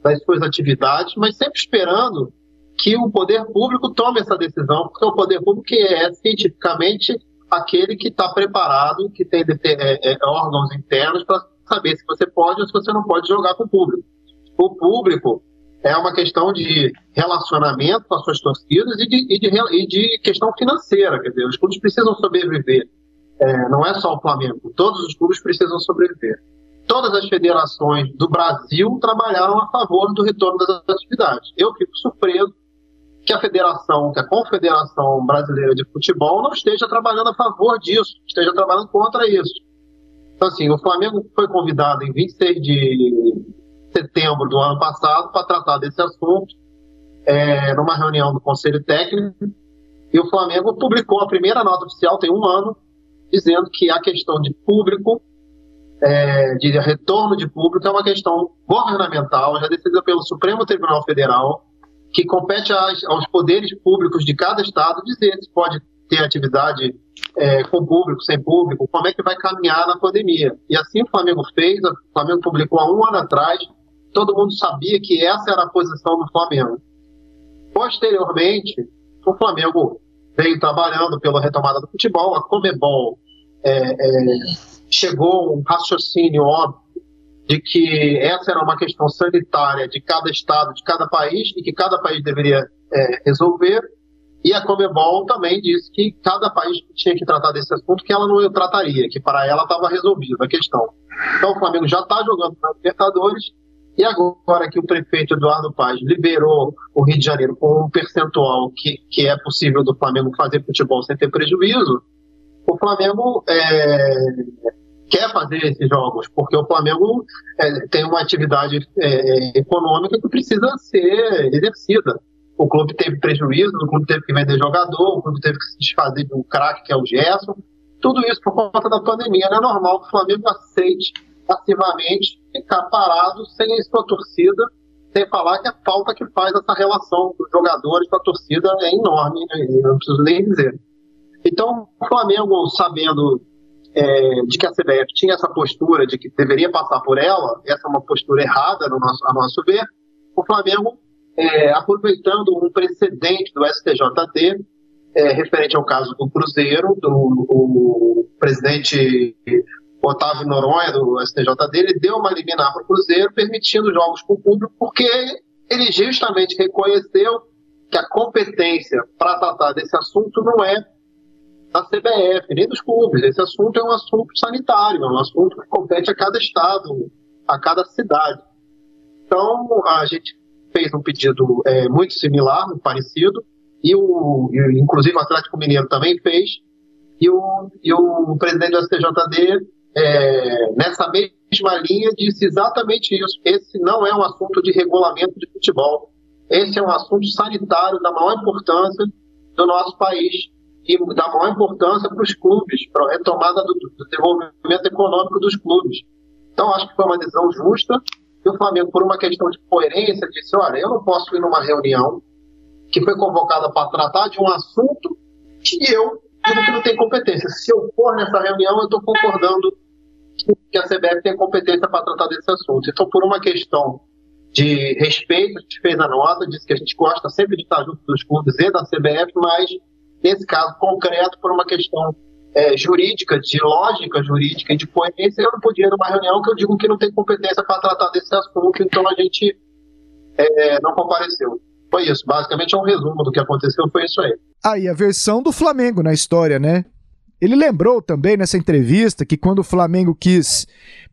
das suas atividades, mas sempre esperando que o poder público tome essa decisão, porque o poder público é cientificamente aquele que está preparado, que tem é, é, órgãos internos para saber se você pode ou se você não pode jogar com o público. O público é uma questão de relacionamento com as suas torcidas e de, e de, e de questão financeira. Quer dizer, os clubes precisam sobreviver. É, não é só o Flamengo, todos os clubes precisam sobreviver. Todas as federações do Brasil trabalharam a favor do retorno das atividades. Eu fico surpreso que a federação, que a Confederação Brasileira de Futebol não esteja trabalhando a favor disso, esteja trabalhando contra isso. Então, assim, o Flamengo foi convidado em 26 de setembro do ano passado para tratar desse assunto, é, numa reunião do Conselho Técnico, e o Flamengo publicou a primeira nota oficial, tem um ano, dizendo que a questão de público, é, de retorno de público, é uma questão governamental, já decidida pelo Supremo Tribunal Federal, que compete aos poderes públicos de cada estado dizer se pode ter atividade é, com público, sem público, como é que vai caminhar na pandemia. E assim o Flamengo fez, o Flamengo publicou há um ano atrás, todo mundo sabia que essa era a posição do Flamengo. Posteriormente, o Flamengo veio trabalhando pela retomada do futebol, a Comebol é, é, chegou um raciocínio óbvio de que essa era uma questão sanitária de cada estado, de cada país, e que cada país deveria é, resolver. E a Comebol também disse que cada país tinha que tratar desse assunto, que ela não trataria, que para ela estava resolvida a questão. Então o Flamengo já está jogando na Libertadores, e agora que o prefeito Eduardo Paz liberou o Rio de Janeiro com um percentual que, que é possível do Flamengo fazer futebol sem ter prejuízo, o Flamengo é, quer fazer esses jogos, porque o Flamengo é, tem uma atividade é, econômica que precisa ser exercida. O clube teve prejuízo, o clube teve que vender jogador, o clube teve que se desfazer de um craque que é o Gerson. Tudo isso por conta da pandemia. Não é normal que o Flamengo aceite passivamente ficar parado sem a sua torcida, sem falar que a falta que faz essa relação dos jogadores com a torcida é enorme, né? não preciso nem dizer. Então, o Flamengo, sabendo é, de que a CBF tinha essa postura de que deveria passar por ela, essa é uma postura errada, no nosso, a nosso ver, o Flamengo, é, aproveitando um precedente do STJD, é, referente ao caso do Cruzeiro, do o presidente Otávio Noronha, do STJD, ele deu uma liminar para o Cruzeiro, permitindo jogos com o público, porque ele justamente reconheceu que a competência para tratar desse assunto não é da CBF, nem dos clubes. Esse assunto é um assunto sanitário, é um assunto que compete a cada estado, a cada cidade. Então, a gente fez um pedido é, muito similar, muito parecido, e o, e, inclusive o Atlético Mineiro também fez, e o, e o presidente do STJD é, nessa mesma linha, disse exatamente isso. Esse não é um assunto de regulamento de futebol. Esse é um assunto sanitário da maior importância do nosso país e da maior importância para os clubes, para a retomada do, do, desenvolvimento econômico dos clubes. Então, acho que foi uma decisão justa. E o Flamengo, por uma questão de coerência, disse: olha, eu não posso ir numa reunião que foi convocada para tratar de um assunto que eu digo que não tem competência. Se eu for nessa reunião, eu estou concordando que a CBF tem competência para tratar desse assunto. Então, por uma questão de respeito, a gente fez a nota, disse que a gente gosta sempre de estar junto dos clubes e da CBF, mas nesse caso concreto, por uma questão é, jurídica, de lógica jurídica e de coerência, eu não podia ir numa reunião que eu digo que não tem competência para tratar desse assunto, então a gente é, não compareceu. Foi isso, basicamente é um resumo do que aconteceu, foi isso aí. Aí, a versão do Flamengo na história, né? Ele lembrou também nessa entrevista que quando o Flamengo quis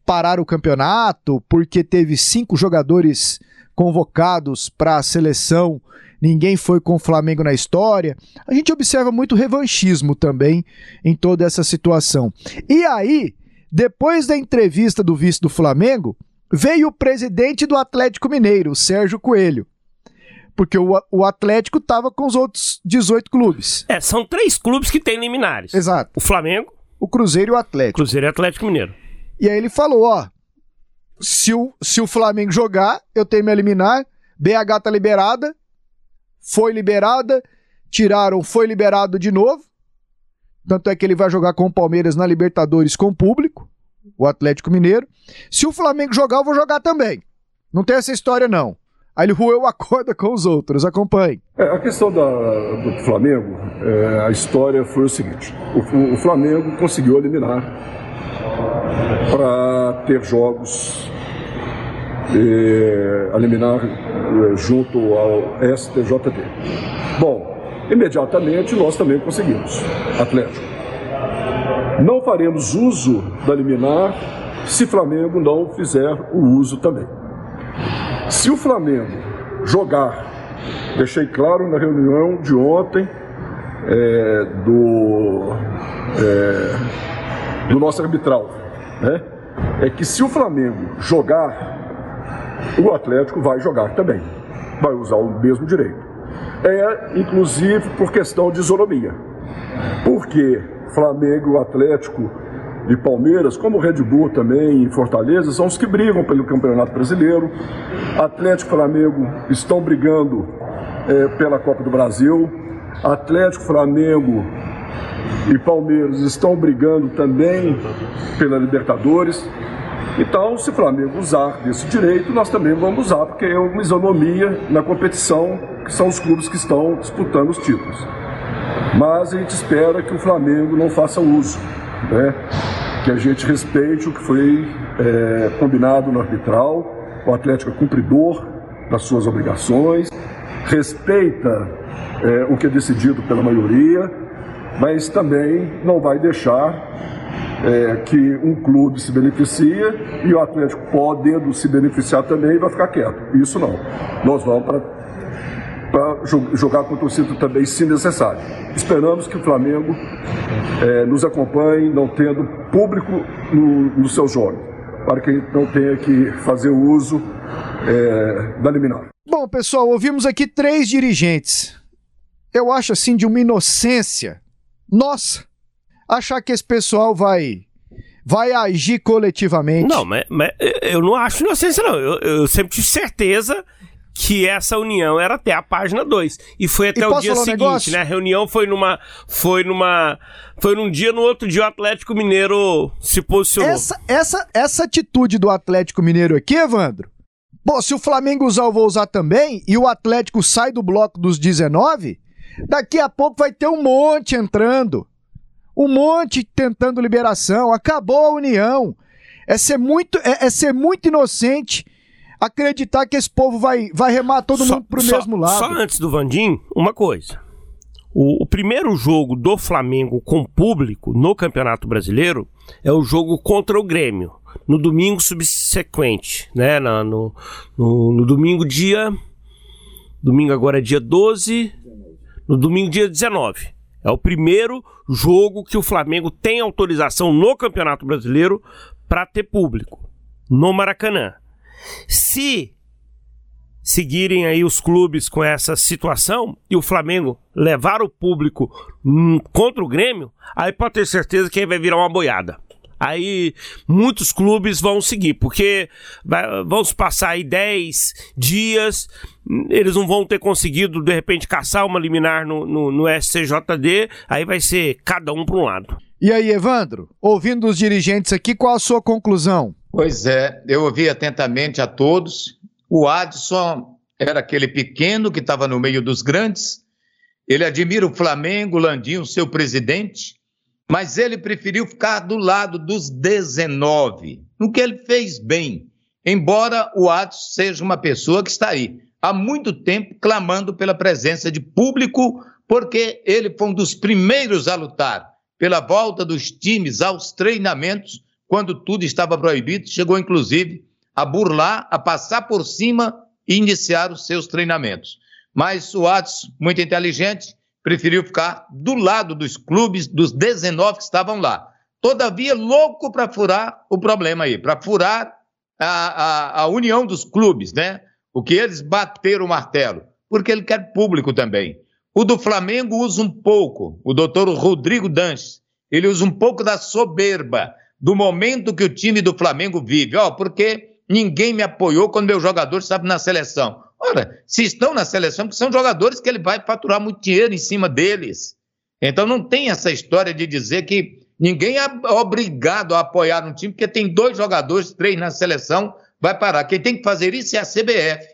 parar o campeonato porque teve cinco jogadores convocados para a seleção, ninguém foi com o Flamengo na história. A gente observa muito revanchismo também em toda essa situação. E aí, depois da entrevista do vice do Flamengo, veio o presidente do Atlético Mineiro, Sérgio Coelho porque o, o Atlético estava com os outros 18 clubes. É, são três clubes que têm liminares. Exato. O Flamengo, o Cruzeiro e o Atlético. Cruzeiro e Atlético Mineiro. E aí ele falou, ó, se o, se o Flamengo jogar, eu tenho me eliminar, BH tá liberada, foi liberada, tiraram, foi liberado de novo, tanto é que ele vai jogar com o Palmeiras na Libertadores com público, o Atlético Mineiro. Se o Flamengo jogar, eu vou jogar também. Não tem essa história não. Aí ele roeu a corda com os outros. Acompanhe. É, a questão da, do Flamengo, é, a história foi o seguinte: o, o Flamengo conseguiu eliminar para ter jogos e, a liminar eh, junto ao STJD. Bom, imediatamente nós também conseguimos, Atlético. Não faremos uso da liminar se Flamengo não fizer o uso também. Se o Flamengo jogar, deixei claro na reunião de ontem é, do, é, do nosso arbitral, né? é que se o Flamengo jogar, o Atlético vai jogar também, vai usar o mesmo direito. É inclusive por questão de isonomia, porque Flamengo, Atlético e Palmeiras, como Red Bull também e Fortaleza, são os que brigam pelo Campeonato Brasileiro. Atlético e Flamengo estão brigando é, pela Copa do Brasil. Atlético, Flamengo e Palmeiras estão brigando também pela Libertadores. Então, se o Flamengo usar desse direito, nós também vamos usar, porque é uma isonomia na competição, que são os clubes que estão disputando os títulos. Mas a gente espera que o Flamengo não faça uso, né? Que a gente respeite o que foi é, combinado no arbitral, o Atlético é cumpridor das suas obrigações, respeita é, o que é decidido pela maioria, mas também não vai deixar é, que um clube se beneficia e o Atlético podendo se beneficiar também vai ficar quieto. Isso não. Nós vamos para para jogar com o torcida também, se necessário. Esperamos que o Flamengo é, nos acompanhe, não tendo público no, nos seus jogos, para que não tenha que fazer uso é, da liminar. Bom, pessoal, ouvimos aqui três dirigentes. Eu acho assim de uma inocência. Nossa! achar que esse pessoal vai vai agir coletivamente. Não, mas, mas eu não acho inocência, não. Eu, eu, sempre tive certeza que essa união era até a página 2. E foi até e o dia seguinte, um né? A reunião foi numa. Foi numa. Foi num dia, no outro dia o Atlético Mineiro se posicionou. Essa, essa, essa atitude do Atlético Mineiro aqui, Evandro. Bom, se o Flamengo usar, eu vou usar também, e o Atlético sai do bloco dos 19, daqui a pouco vai ter um monte entrando um monte tentando liberação, acabou a união. É ser muito, é, é ser muito inocente acreditar que esse povo vai, vai remar todo só, mundo pro só, mesmo lado. Só antes do Vandim, uma coisa. O, o, primeiro jogo do Flamengo com público no Campeonato Brasileiro é o jogo contra o Grêmio, no domingo subsequente, né? No, no, no, no domingo dia. Domingo agora é dia 12. No domingo dia 19. É o primeiro jogo que o Flamengo tem autorização no Campeonato Brasileiro para ter público no Maracanã. Se seguirem aí os clubes com essa situação e o Flamengo levar o público hum, contra o Grêmio, aí pode ter certeza que aí vai virar uma boiada aí muitos clubes vão seguir, porque vão se passar aí 10 dias, eles não vão ter conseguido, de repente, caçar uma liminar no, no, no SCJD, aí vai ser cada um para um lado. E aí, Evandro, ouvindo os dirigentes aqui, qual a sua conclusão? Pois é, eu ouvi atentamente a todos. O Adson era aquele pequeno que estava no meio dos grandes. Ele admira o Flamengo, Landinho, seu presidente mas ele preferiu ficar do lado dos 19, no que ele fez bem, embora o Atos seja uma pessoa que está aí há muito tempo clamando pela presença de público, porque ele foi um dos primeiros a lutar pela volta dos times aos treinamentos, quando tudo estava proibido, chegou inclusive a burlar, a passar por cima e iniciar os seus treinamentos. Mas o Atos, muito inteligente, preferiu ficar do lado dos clubes, dos 19 que estavam lá. Todavia, louco para furar o problema aí, para furar a, a, a, união dos clubes, né? O que eles bateram o martelo, porque ele quer público também. O do Flamengo usa um pouco, o doutor Rodrigo Danches, ele usa um pouco da soberba do momento que o time do Flamengo vive. Ó, porque ninguém me apoiou quando meu jogador estava na seleção. Ora, se estão na seleção, porque são jogadores que ele vai faturar muito dinheiro em cima deles. Então não tem essa história de dizer que ninguém é obrigado a apoiar um time, porque tem dois jogadores, três na seleção, vai parar. Quem tem que fazer isso é a CBF.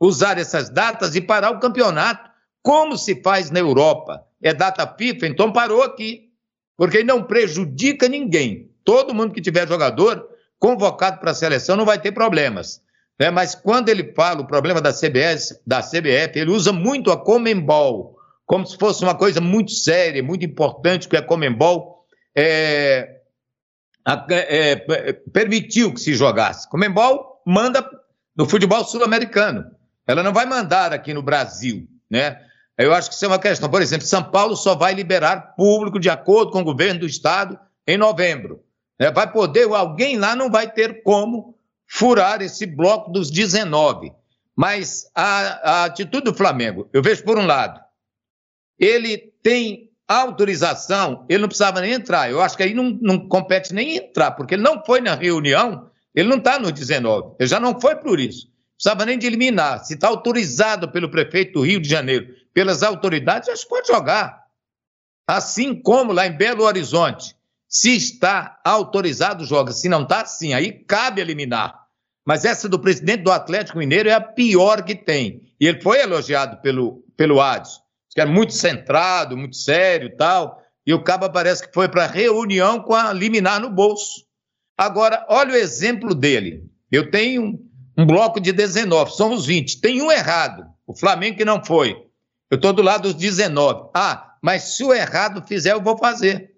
Usar essas datas e parar o campeonato, como se faz na Europa. É data FIFA, então parou aqui. Porque não prejudica ninguém. Todo mundo que tiver jogador convocado para a seleção não vai ter problemas. né? mas quando ele fala o problema da CBS, da CBF, ele usa muito a Comembol, como se fosse uma coisa muito séria, muito importante, que a Comembol é, é, permitiu que se jogasse. Comembol manda no futebol sul-americano. Ela não vai mandar aqui no Brasil, né? Eu acho que isso é uma questão. Por exemplo, São Paulo só vai liberar público de acordo com o governo do estado em novembro. É, vai poder, alguém lá não vai ter como furar esse bloco dos 19. Mas a, a atitude do Flamengo, eu vejo por um lado, ele tem autorização, ele não precisava nem entrar. Eu acho que aí não, não compete nem entrar, porque ele não foi na reunião, ele não está no 19. Ele já não foi por isso. Precisava nem de eliminar. Se está autorizado pelo prefeito do Rio de Janeiro, pelas autoridades, acho que pode jogar. Assim como lá em Belo Horizonte, se está autorizado, joga. Se não está, sim. Aí cabe eliminar. Mas essa do presidente do Atlético Mineiro é a pior que tem. E ele foi elogiado pelo, pelo Adson, que era muito centrado, muito sério tal. E o Caba parece que foi para reunião com a liminar no bolso. Agora, olha o exemplo dele. Eu tenho um, um bloco de 19, somos 20. Tem um errado, o Flamengo que não foi. Eu estou do lado dos 19. Ah, mas se o errado fizer, eu vou fazer.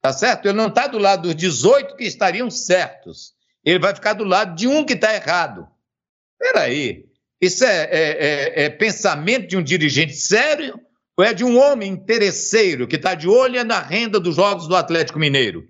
Tá certo? Ele não está do lado dos 18 que estariam certos. Ele vai ficar do lado de um que está errado. Peraí. Isso é, é, é, é, pensamento de um dirigente sério ou é de um homem interesseiro que está de olho na renda dos jogos do Atlético Mineiro?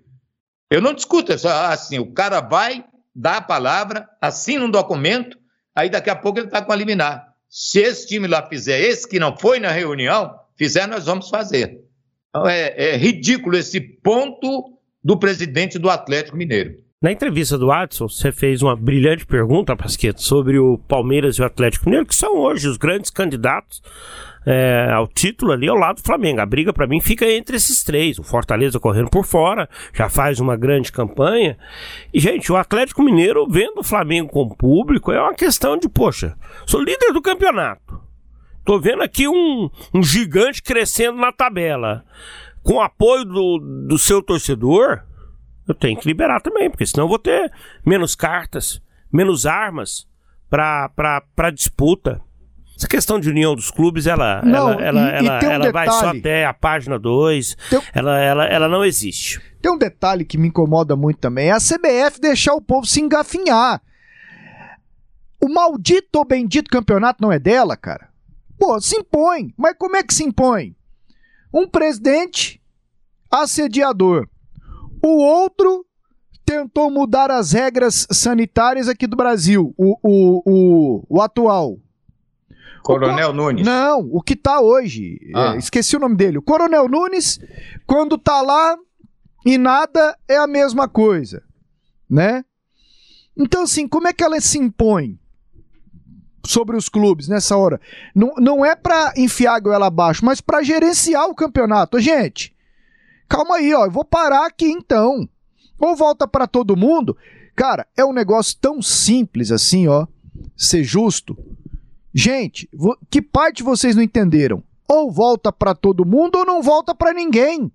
Eu não discuto isso. Assim, o cara vai, dá a palavra, assina um documento, aí daqui a pouco ele está com a liminar. Se esse time lá fizer, esse que não foi na reunião, fizer, nós vamos fazer. Então, é, é ridículo esse ponto do presidente do Atlético Mineiro. Na entrevista do Adson, você fez uma brilhante pergunta, Pasqueto, sobre o Palmeiras e o Atlético Mineiro, que são hoje os grandes candidatos é, ao título ali ao lado do Flamengo. A briga para mim fica entre esses três. O Fortaleza correndo por fora, já faz uma grande campanha. E, gente, o Atlético Mineiro vendo o Flamengo com público é uma questão de, poxa, sou líder do campeonato. Tô vendo aqui um, um gigante crescendo na tabela. Com o apoio do, do seu torcedor, eu tenho que liberar também, porque senão eu vou ter menos cartas, menos armas para disputa. Essa questão de união dos clubes, ela, não, ela, ela, e, ela, e um ela vai só até a página 2. Ela, ela, ela não existe. Tem um detalhe que me incomoda muito também: é a CBF deixar o povo se engafinhar. O maldito ou bendito campeonato não é dela, cara. Pô, se impõe. Mas como é que se impõe? Um presidente assediador. O outro tentou mudar as regras sanitárias aqui do Brasil. O, o, o, o atual. Coronel o, Nunes. Não, o que tá hoje. Ah. É, esqueci o nome dele. O Coronel Nunes, quando tá lá e nada, é a mesma coisa. Né? Então, assim, como é que ela se impõe? sobre os clubes nessa hora. Não, não é para enfiar a goela abaixo, mas para gerenciar o campeonato. Gente, calma aí, ó, eu vou parar aqui então. Ou volta para todo mundo. Cara, é um negócio tão simples assim, ó, ser justo. Gente, que parte vocês não entenderam? Ou volta para todo mundo ou não volta para ninguém.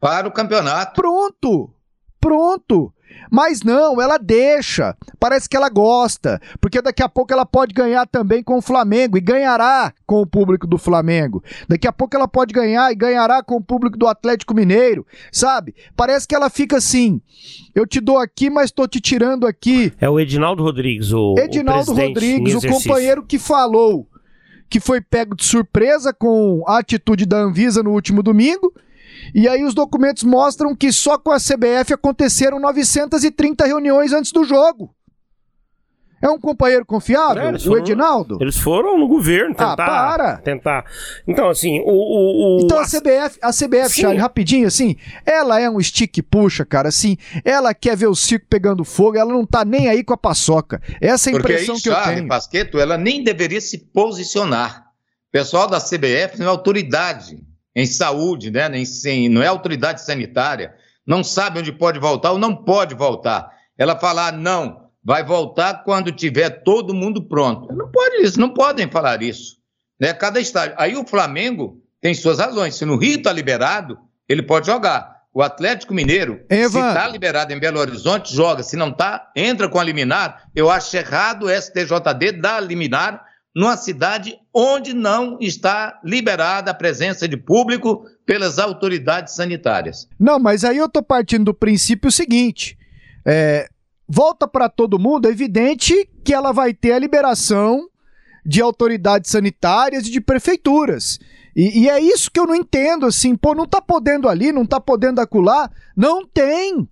Para o campeonato. Pronto. Pronto. Mas não, ela deixa. Parece que ela gosta, porque daqui a pouco ela pode ganhar também com o Flamengo e ganhará com o público do Flamengo. Daqui a pouco ela pode ganhar e ganhará com o público do Atlético Mineiro, sabe? Parece que ela fica assim: eu te dou aqui, mas tô te tirando aqui. É o Edinaldo Rodrigues, o Edinaldo o Rodrigues, o companheiro que falou que foi pego de surpresa com a atitude da Anvisa no último domingo e aí os documentos mostram que só com a CBF aconteceram 930 reuniões antes do jogo. É um companheiro confiável, é, o foram, Edinaldo? Eles foram no governo tentar. Ah, para. Tentar. Então, assim, o. o, o então a, a CBF, a CBF, Charlie, rapidinho, assim, ela é um stick puxa, cara, assim, ela quer ver o circo pegando fogo, ela não tá nem aí com a paçoca. Essa é a impressão aí, que eu tenho. Pasqueto, ela nem deveria se posicionar. O pessoal da CBF não é autoridade em saúde, né? Em, não é autoridade sanitária, não sabe onde pode voltar ou não pode voltar. Ela falar, não, vai voltar quando tiver todo mundo pronto. Não pode isso, não podem falar isso. Né? Cada estádio. Aí o Flamengo tem suas razões. Se no Rio está liberado, ele pode jogar. O Atlético Mineiro, Evan. se está liberado em Belo Horizonte, joga. Se não está, entra com a liminar. Eu acho errado o STJD dar liminar numa cidade onde não está liberada a presença de público pelas autoridades sanitárias. Não, mas aí eu tô partindo do princípio seguinte: é, volta para todo mundo, é evidente que ela vai ter a liberação de autoridades sanitárias e de prefeituras. E, e é isso que eu não entendo, assim, pô, não tá podendo ali, não tá podendo acular. Não tem.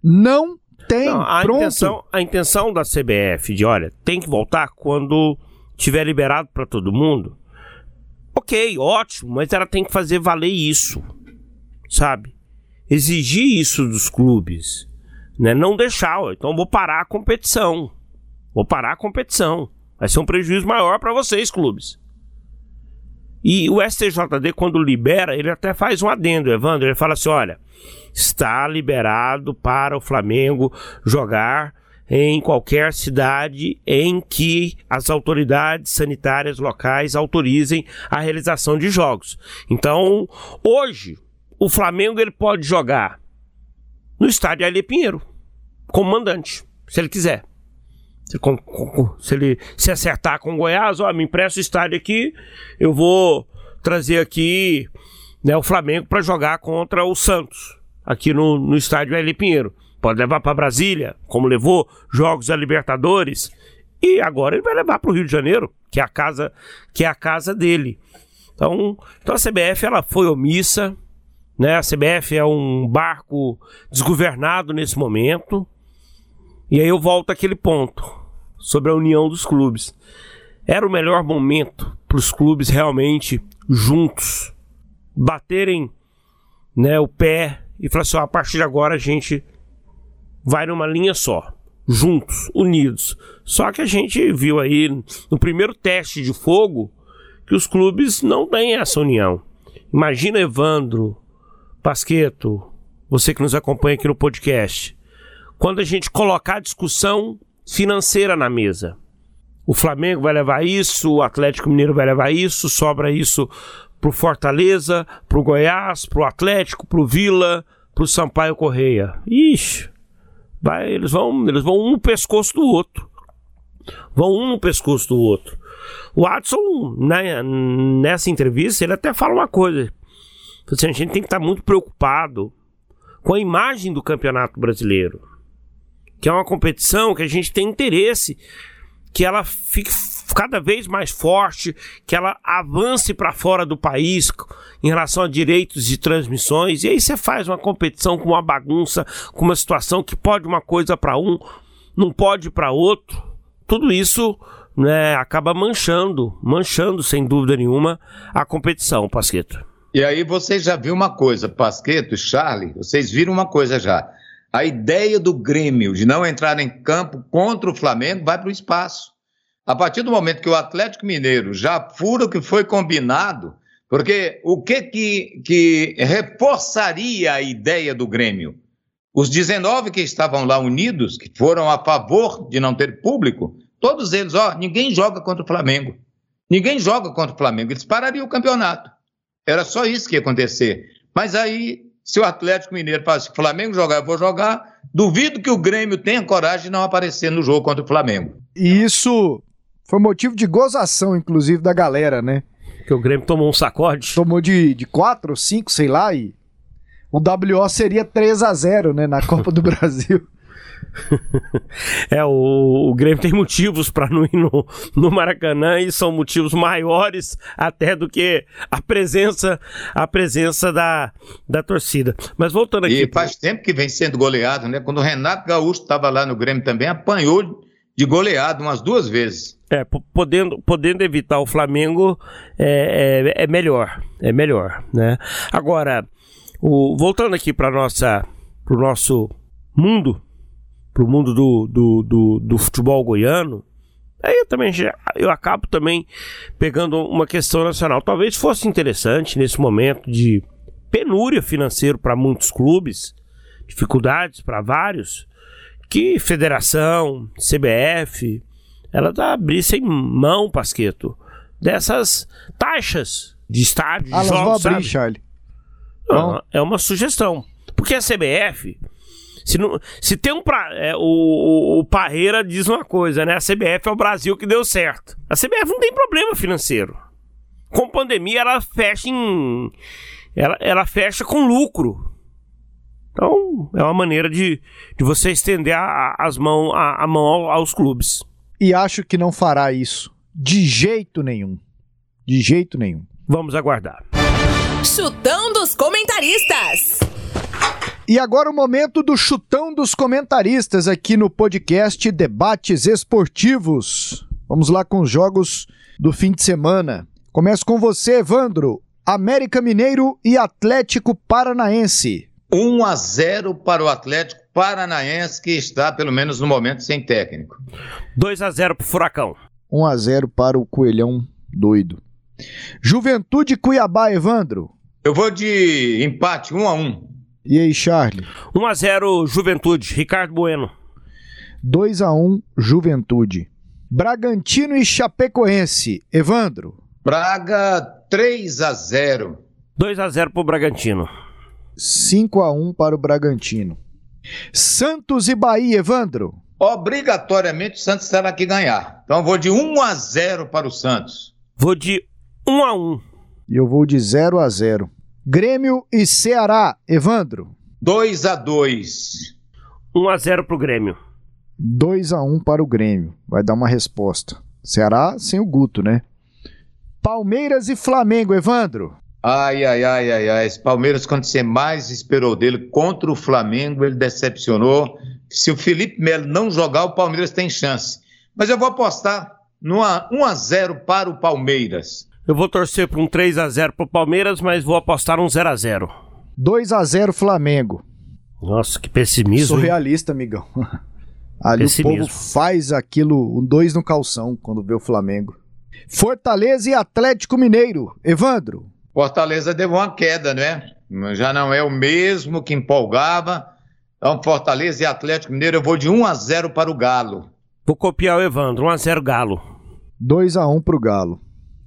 Não tem. Não, a, Pronto. intenção, a intenção da CBF de, olha, tem que voltar quando tiver liberado para todo mundo. Ok, ótimo, mas ela tem que fazer valer isso, sabe? Exigir isso dos clubes, né? Não deixar, então vou parar a competição. Vou parar a competição. Vai ser um prejuízo maior para vocês, clubes. E o STJD, quando libera, ele até faz um adendo, Evandro. Ele fala assim: olha, está liberado para o Flamengo jogar em qualquer cidade em que as autoridades sanitárias locais autorizem a realização de jogos. Então, hoje, o Flamengo ele pode jogar no estádio Aile Pinheiro, como mandante, se ele quiser. Se, com- com- se ele se acertar com o Goiás, ó, me empresta o estádio aqui, eu vou trazer aqui né, o Flamengo para jogar contra o Santos, aqui no, no estádio L. Pinheiro. Pode levar para Brasília, como levou jogos da Libertadores, e agora ele vai levar para o Rio de Janeiro, que é a casa, que é a casa dele. Então, então a CBF ela foi omissa, né? A CBF é um barco desgovernado nesse momento. E aí eu volto àquele ponto sobre a união dos clubes. Era o melhor momento para os clubes realmente juntos baterem né, o pé e falar assim: a partir de agora a gente vai numa linha só, juntos, unidos. Só que a gente viu aí no primeiro teste de fogo que os clubes não têm essa união. Imagina Evandro, Pasqueto, você que nos acompanha aqui no podcast quando a gente colocar a discussão financeira na mesa. O Flamengo vai levar isso, o Atlético Mineiro vai levar isso, sobra isso pro Fortaleza, pro Goiás, pro Atlético, pro Vila, pro Sampaio Correia. Ixi, vai, eles vão, eles vão um no pescoço do outro. Vão um no pescoço do outro. O Adson, né, nessa entrevista, ele até fala uma coisa. Assim, a gente tem que estar muito preocupado com a imagem do Campeonato Brasileiro que é uma competição que a gente tem interesse que ela fique cada vez mais forte, que ela avance para fora do país em relação a direitos de transmissões. E aí você faz uma competição com uma bagunça, com uma situação que pode uma coisa para um, não pode para outro. Tudo isso né, acaba manchando, manchando sem dúvida nenhuma a competição, Pasqueto. E aí você já viu uma coisa, Pasqueto Charlie, vocês viram uma coisa já. A ideia do Grêmio de não entrar em campo contra o Flamengo vai para o espaço. A partir do momento que o Atlético Mineiro já fura o que foi combinado, porque o que, que, que reforçaria a ideia do Grêmio? Os 19 que estavam lá unidos, que foram a favor de não ter público, todos eles, ó, ninguém joga contra o Flamengo. Ninguém joga contra o Flamengo, eles parariam o campeonato. Era só isso que ia acontecer. Mas aí se o Atlético Mineiro fala assim, Flamengo jogar, eu vou jogar. Duvido que o Grêmio tenha coragem de não aparecer no jogo contra o Flamengo. Isso foi motivo de gozação, inclusive, da galera, né? Que o Grêmio tomou um sacode. Tomou de, de 4 ou 5, sei lá, e o WO seria 3 a 0 né, na Copa do Brasil. É, o, o Grêmio tem motivos para não ir no, no Maracanã e são motivos maiores até do que a presença a presença da, da torcida. Mas voltando aqui. E faz tempo que vem sendo goleado, né? Quando o Renato Gaúcho estava lá no Grêmio também, apanhou de goleado umas duas vezes. É, podendo, podendo evitar o Flamengo é, é, é melhor, é melhor, né? Agora, o, voltando aqui para nossa, pro nosso mundo, pro mundo do, do, do, do futebol goiano, aí eu também já, eu acabo também pegando uma questão nacional. Talvez fosse interessante nesse momento de penúria financeira para muitos clubes, dificuldades para vários, que federação, CBF, elas abrissem mão, Pasqueto, dessas taxas de estádio, de Ah, vão jogos, abrir? Charlie. Não, é uma sugestão. Porque Porque a CBF, se, não, se tem um. Pra, é, o, o, o Parreira diz uma coisa, né? A CBF é o Brasil que deu certo. A CBF não tem problema financeiro. Com pandemia, ela fecha em. Ela, ela fecha com lucro. Então, é uma maneira de, de você estender a, as mão, a, a mão aos clubes. E acho que não fará isso. De jeito nenhum. De jeito nenhum. Vamos aguardar. Chutão dos comentaristas. E agora o momento do chutão dos comentaristas aqui no podcast Debates Esportivos. Vamos lá com os jogos do fim de semana. Começo com você, Evandro. América Mineiro e Atlético Paranaense. 1 a 0 para o Atlético Paranaense, que está, pelo menos no momento, sem técnico. 2 a 0 para o Furacão. 1 a 0 para o Coelhão doido. Juventude Cuiabá, Evandro. Eu vou de empate, 1 a 1 E aí, Charlie? 1 a 0 Juventude, Ricardo Bueno. 2 a 1 Juventude. Bragantino e Chapecoense, Evandro. Braga 3 a 0 2 a 0 para o Bragantino. 5 a 1 para o Bragantino. Santos e Bahia, Evandro. Obrigatoriamente o Santos terá que ganhar. Então eu vou de 1 a 0 para o Santos. Vou de 1 a 1 E eu vou de 0 a 0 Grêmio e Ceará, Evandro. 2 a 2 1 a 0 para o Grêmio. 2 a 1 para o Grêmio. Vai dar uma resposta. Ceará sem o Guto, né? Palmeiras e Flamengo, Evandro. Ai, ai, ai, ai, ai. Esse Palmeiras, quando você mais esperou dele contra o Flamengo, ele decepcionou. Se o Felipe Melo não jogar, o Palmeiras tem chance. Mas eu vou apostar no 1 a 0 para o Palmeiras. Eu vou torcer para um 3 a 0 para o Palmeiras, mas vou apostar um 0 a 0 2 a 0 Flamengo. Nossa, que pessimismo. Sou hein? realista, amigão. Ali Pessimismo. o povo faz aquilo, um dois no calção, quando vê o Flamengo. Fortaleza e Atlético Mineiro. Evandro. Fortaleza deu uma queda, né? Já não é o mesmo que empolgava. Então, Fortaleza e Atlético Mineiro, eu vou de 1 a 0 para o Galo. Vou copiar o Evandro, 1 a 0 Galo. 2 a 1 pro Galo.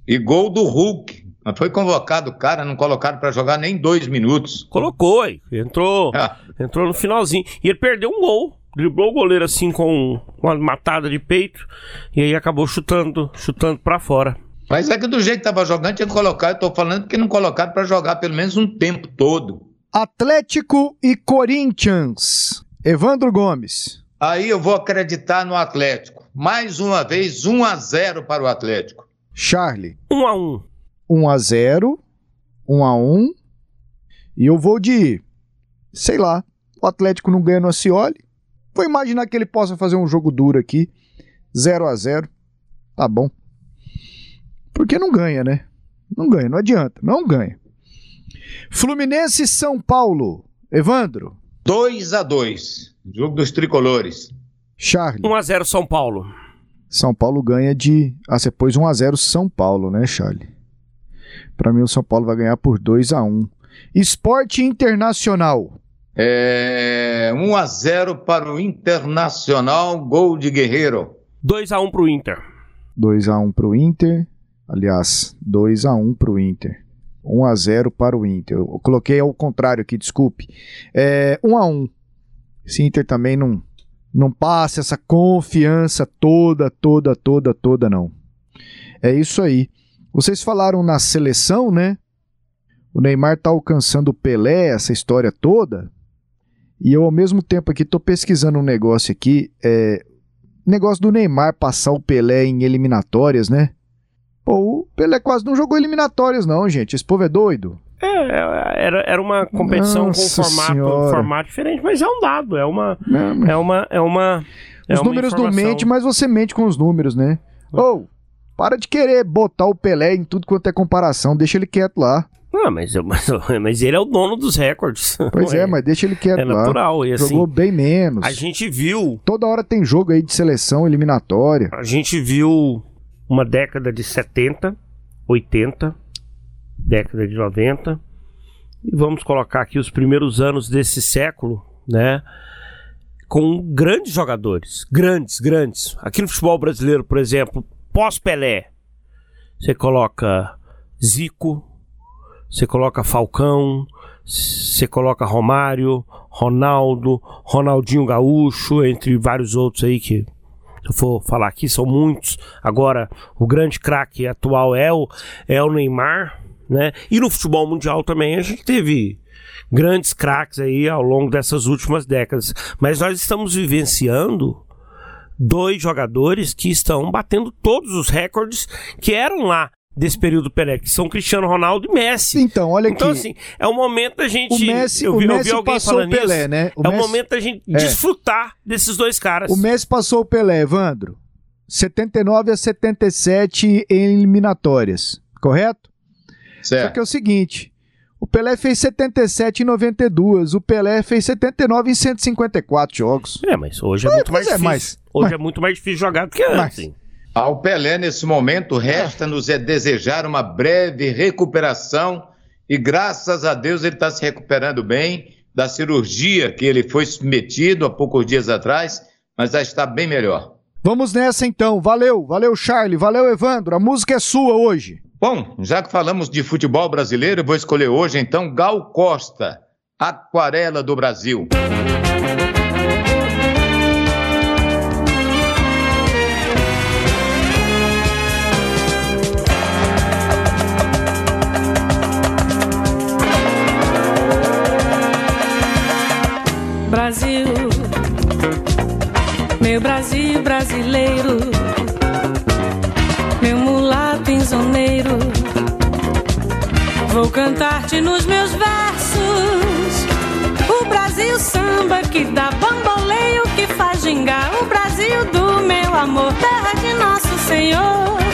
E gol do Hulk. Mas foi convocado o cara, não colocaram para jogar nem dois minutos. Colocou, aí. Entrou, Ah. entrou no finalzinho. E ele perdeu um gol. Driblou o goleiro assim com uma matada de peito. E aí acabou chutando, chutando para fora. Mas é que do jeito que tava jogando, tinha que colocar. Eu tô falando porque não colocaram para jogar pelo menos um tempo todo. Atlético e Corinthians. Evandro Gomes. Aí eu vou acreditar no Atlético. Mais uma vez, 1 a 0 para o Atlético. Charlie. 1 a 1 1 a 0 1 a 1 E eu vou de. Sei lá. O Atlético não ganha no Acioli. Vou imaginar que ele possa fazer um jogo duro aqui. 0 a 0 Tá bom. Porque não ganha, né? Não ganha, não adianta. Não ganha. Fluminense São Paulo. Evandro. 2 a 2 Jogo dos tricolores. Charlie. 1 a 0 São Paulo. São Paulo ganha de. Ah, você pôs 1x0 São Paulo, né, Charlie? Pra mim, o São Paulo vai ganhar por 2x1. Esporte Internacional. É, 1 a 0 para o Internacional, gol de Guerreiro. 2 a 1 pro Inter. 2x1 pro Inter. Aliás, 2x1 pro Inter. 1x0 para o Inter. Eu coloquei ao contrário aqui, desculpe. É, 1x1. Esse Inter também não, não passa essa confiança toda, toda, toda, toda, não. É isso aí. Vocês falaram na seleção, né? O Neymar tá alcançando o Pelé, essa história toda. E eu, ao mesmo tempo, aqui tô pesquisando um negócio aqui. É, negócio do Neymar passar o Pelé em eliminatórias, né? Pô, o Pelé quase não jogou eliminatórias, não, gente. Esse povo é doido. É, era, era uma competição Nossa com formato, Senhora. formato diferente, mas é um dado, é uma. Não, É uma. É uma é os uma números não informação. mentem, mas você mente com os números, né? Ou, para de querer botar o Pelé em tudo quanto é comparação. Deixa ele quieto lá. Ah, mas, mas, mas ele é o dono dos recordes. Pois é, mas deixa ele quieto É lá. natural, e assim, Jogou bem menos. A gente viu. Toda hora tem jogo aí de seleção eliminatória. A gente viu uma década de 70, 80, década de 90. E vamos colocar aqui os primeiros anos desse século, né? Com grandes jogadores. Grandes, grandes. Aqui no futebol brasileiro, por exemplo, pós-Pelé, você coloca Zico, você coloca Falcão, Você coloca Romário, Ronaldo, Ronaldinho Gaúcho, entre vários outros aí que eu for falar aqui, são muitos. Agora, o grande craque atual é o, é o Neymar, né? E no futebol mundial também a gente teve grandes craques aí ao longo dessas últimas décadas. Mas nós estamos vivenciando dois jogadores que estão batendo todos os recordes que eram lá desse período Pelé, que são Cristiano Ronaldo e Messi. Então, olha então, aqui. assim, é o momento da gente. O Messi, eu o vi, eu vi Messi alguém passou falando o Pelé, isso. né? O é Messi- o momento da gente É. desfrutar desses dois caras. O Messi passou o Pelé, Evandro. 79 a 77 em eliminatórias, correto? Só Certo. que é o seguinte, o Pelé fez 77 em 92, o Pelé fez 79 em 154 jogos. É, mas hoje é muito mais é, difícil. mas- hoje mas- é muito mais difícil jogar do que antes. hein? Ao Pelé, nesse momento, resta-nos é desejar uma breve recuperação e, graças a Deus, ele está se recuperando bem da cirurgia que ele foi submetido há poucos dias atrás, mas já está bem melhor. Vamos nessa então, valeu, valeu Charlie, valeu Evandro, a música é sua hoje. Bom, já que falamos de futebol brasileiro, eu vou escolher hoje, então, Gal Costa, Aquarela do Brasil. Brasil, meu Brasil brasileiro, meu mulato insoneiro, vou cantar-te nos meus versos. O Brasil samba que dá bamboleio, que faz gingar. O Brasil do meu amor, terra de nosso Senhor.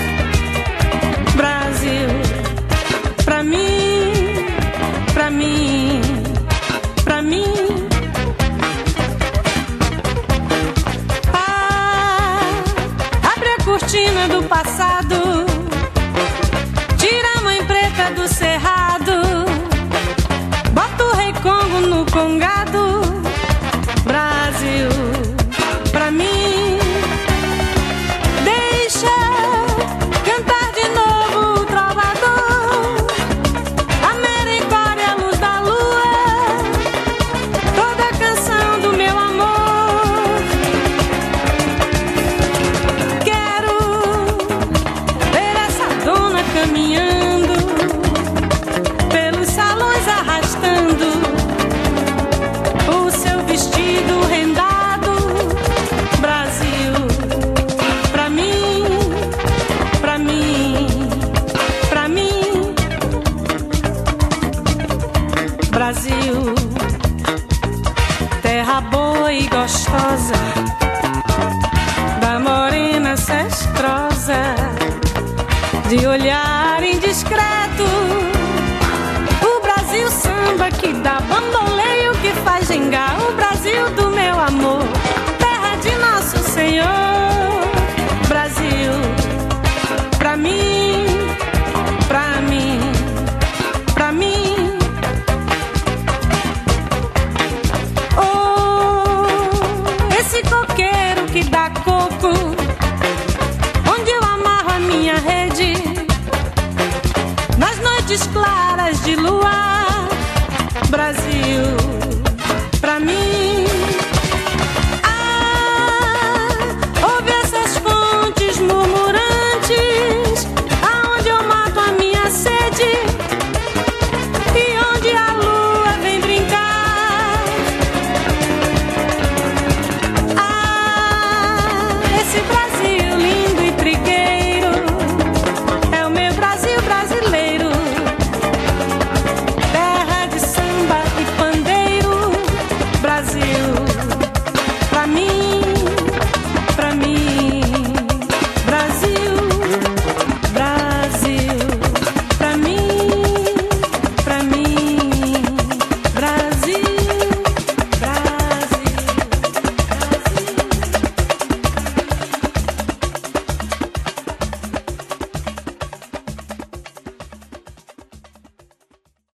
Passado, tira a mãe preta do cerrado, bota o rei Congo no congado.